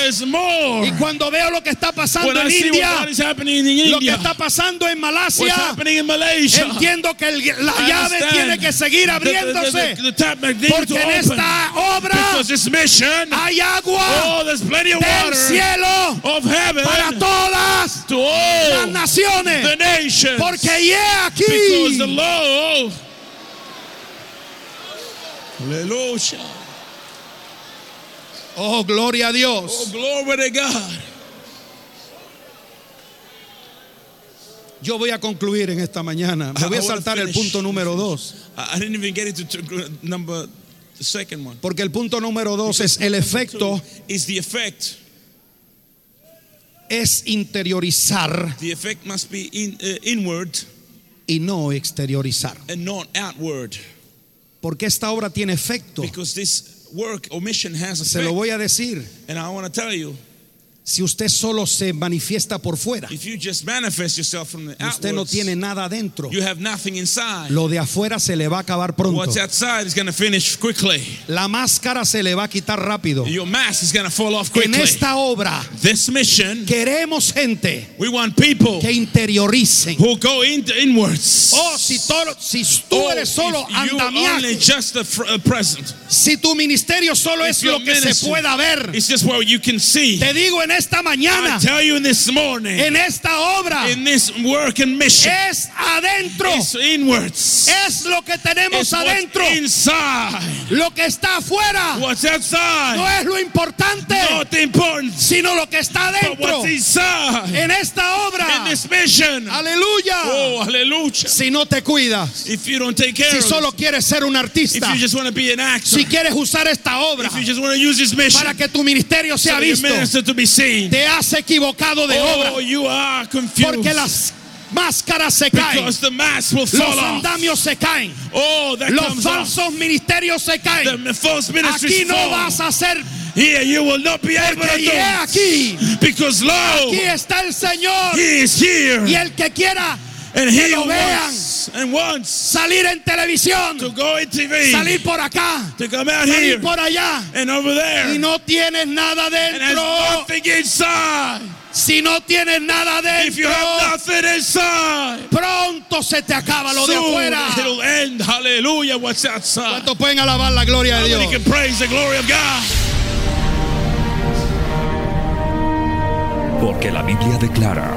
Y cuando veo lo que está pasando I en India, what is happening in lo que está pasando en Malasia, entiendo que el- la I llave tiene que seguir the- the- abriéndose, the- the needs porque en esta obra mission, hay agua oh, there's plenty of del water cielo para todas to las the naciones. nations. Porque yeah, the aquí Lord, Hallelujah. Oh, gloria a Oh, Dios. glory to God. Yo voy a concluir en esta mañana. Me voy a saltar el punto número dos. I didn't even get into to number the second one. Porque el punto número dos es el efecto is the effect. es interiorizar The effect must be in, uh, inward y no exteriorizar. and not outward. Porque esta obra tiene efecto. Because this work or mission has Se lo voy a decir. And I want to tell you, Si usted solo se manifiesta por fuera, if you just manifest yourself from the usted no tiene nada adentro. you have nothing inside. Lo de afuera se le va a acabar pronto. What's outside is going to finish quickly. La máscara se le va a quitar rápido. Your mask is going to fall off En quickly. esta obra This mission, queremos gente we want people que interioricen. who go in, inwards. Oh, si, todo, si tú Oh, eres solo andamiaje, just present. si tu ministerio solo If es lo que se pueda ver, It's just you can see. te digo en esta I mañana, tell you this morning, en esta obra, in this work and mission, es adentro, inwards. es lo que tenemos adentro, inside. lo que está afuera no es lo importante, important, sino lo que está adentro. inside. En esta obra, In this mission. aleluya. Oh, hallelujah. Si no te cuidas, If you don't take care si solo quieres ser un if artista, you just want to be an actor, si quieres usar esta obra if you just want to use this mission para que tu ministerio sea visto, to te has equivocado de oh, obra. you are confused. Porque las máscaras se caen, because the mask will los andamios se caen, Oh, los comes off. falsos ministerios se caen. Aquí no fall. vas a ser Here you will not be able to porque do yeah, aquí, because lo, aquí está el Señor. He is here. Y el que quiera and que He lo vean. And wants salir en televisión, to go in TV, salir por acá, to come out here salir por allá and over there y no tienes nada and has dentro. nothing inside. Si no tienes nada if you dentro, inside, pronto se te acaba lo de afuera. it'll end. Hallelujah. What's outside? ¿Cuántos pueden alabar la gloria de How many Dios? can praise the glory of God? Porque la Biblia declara,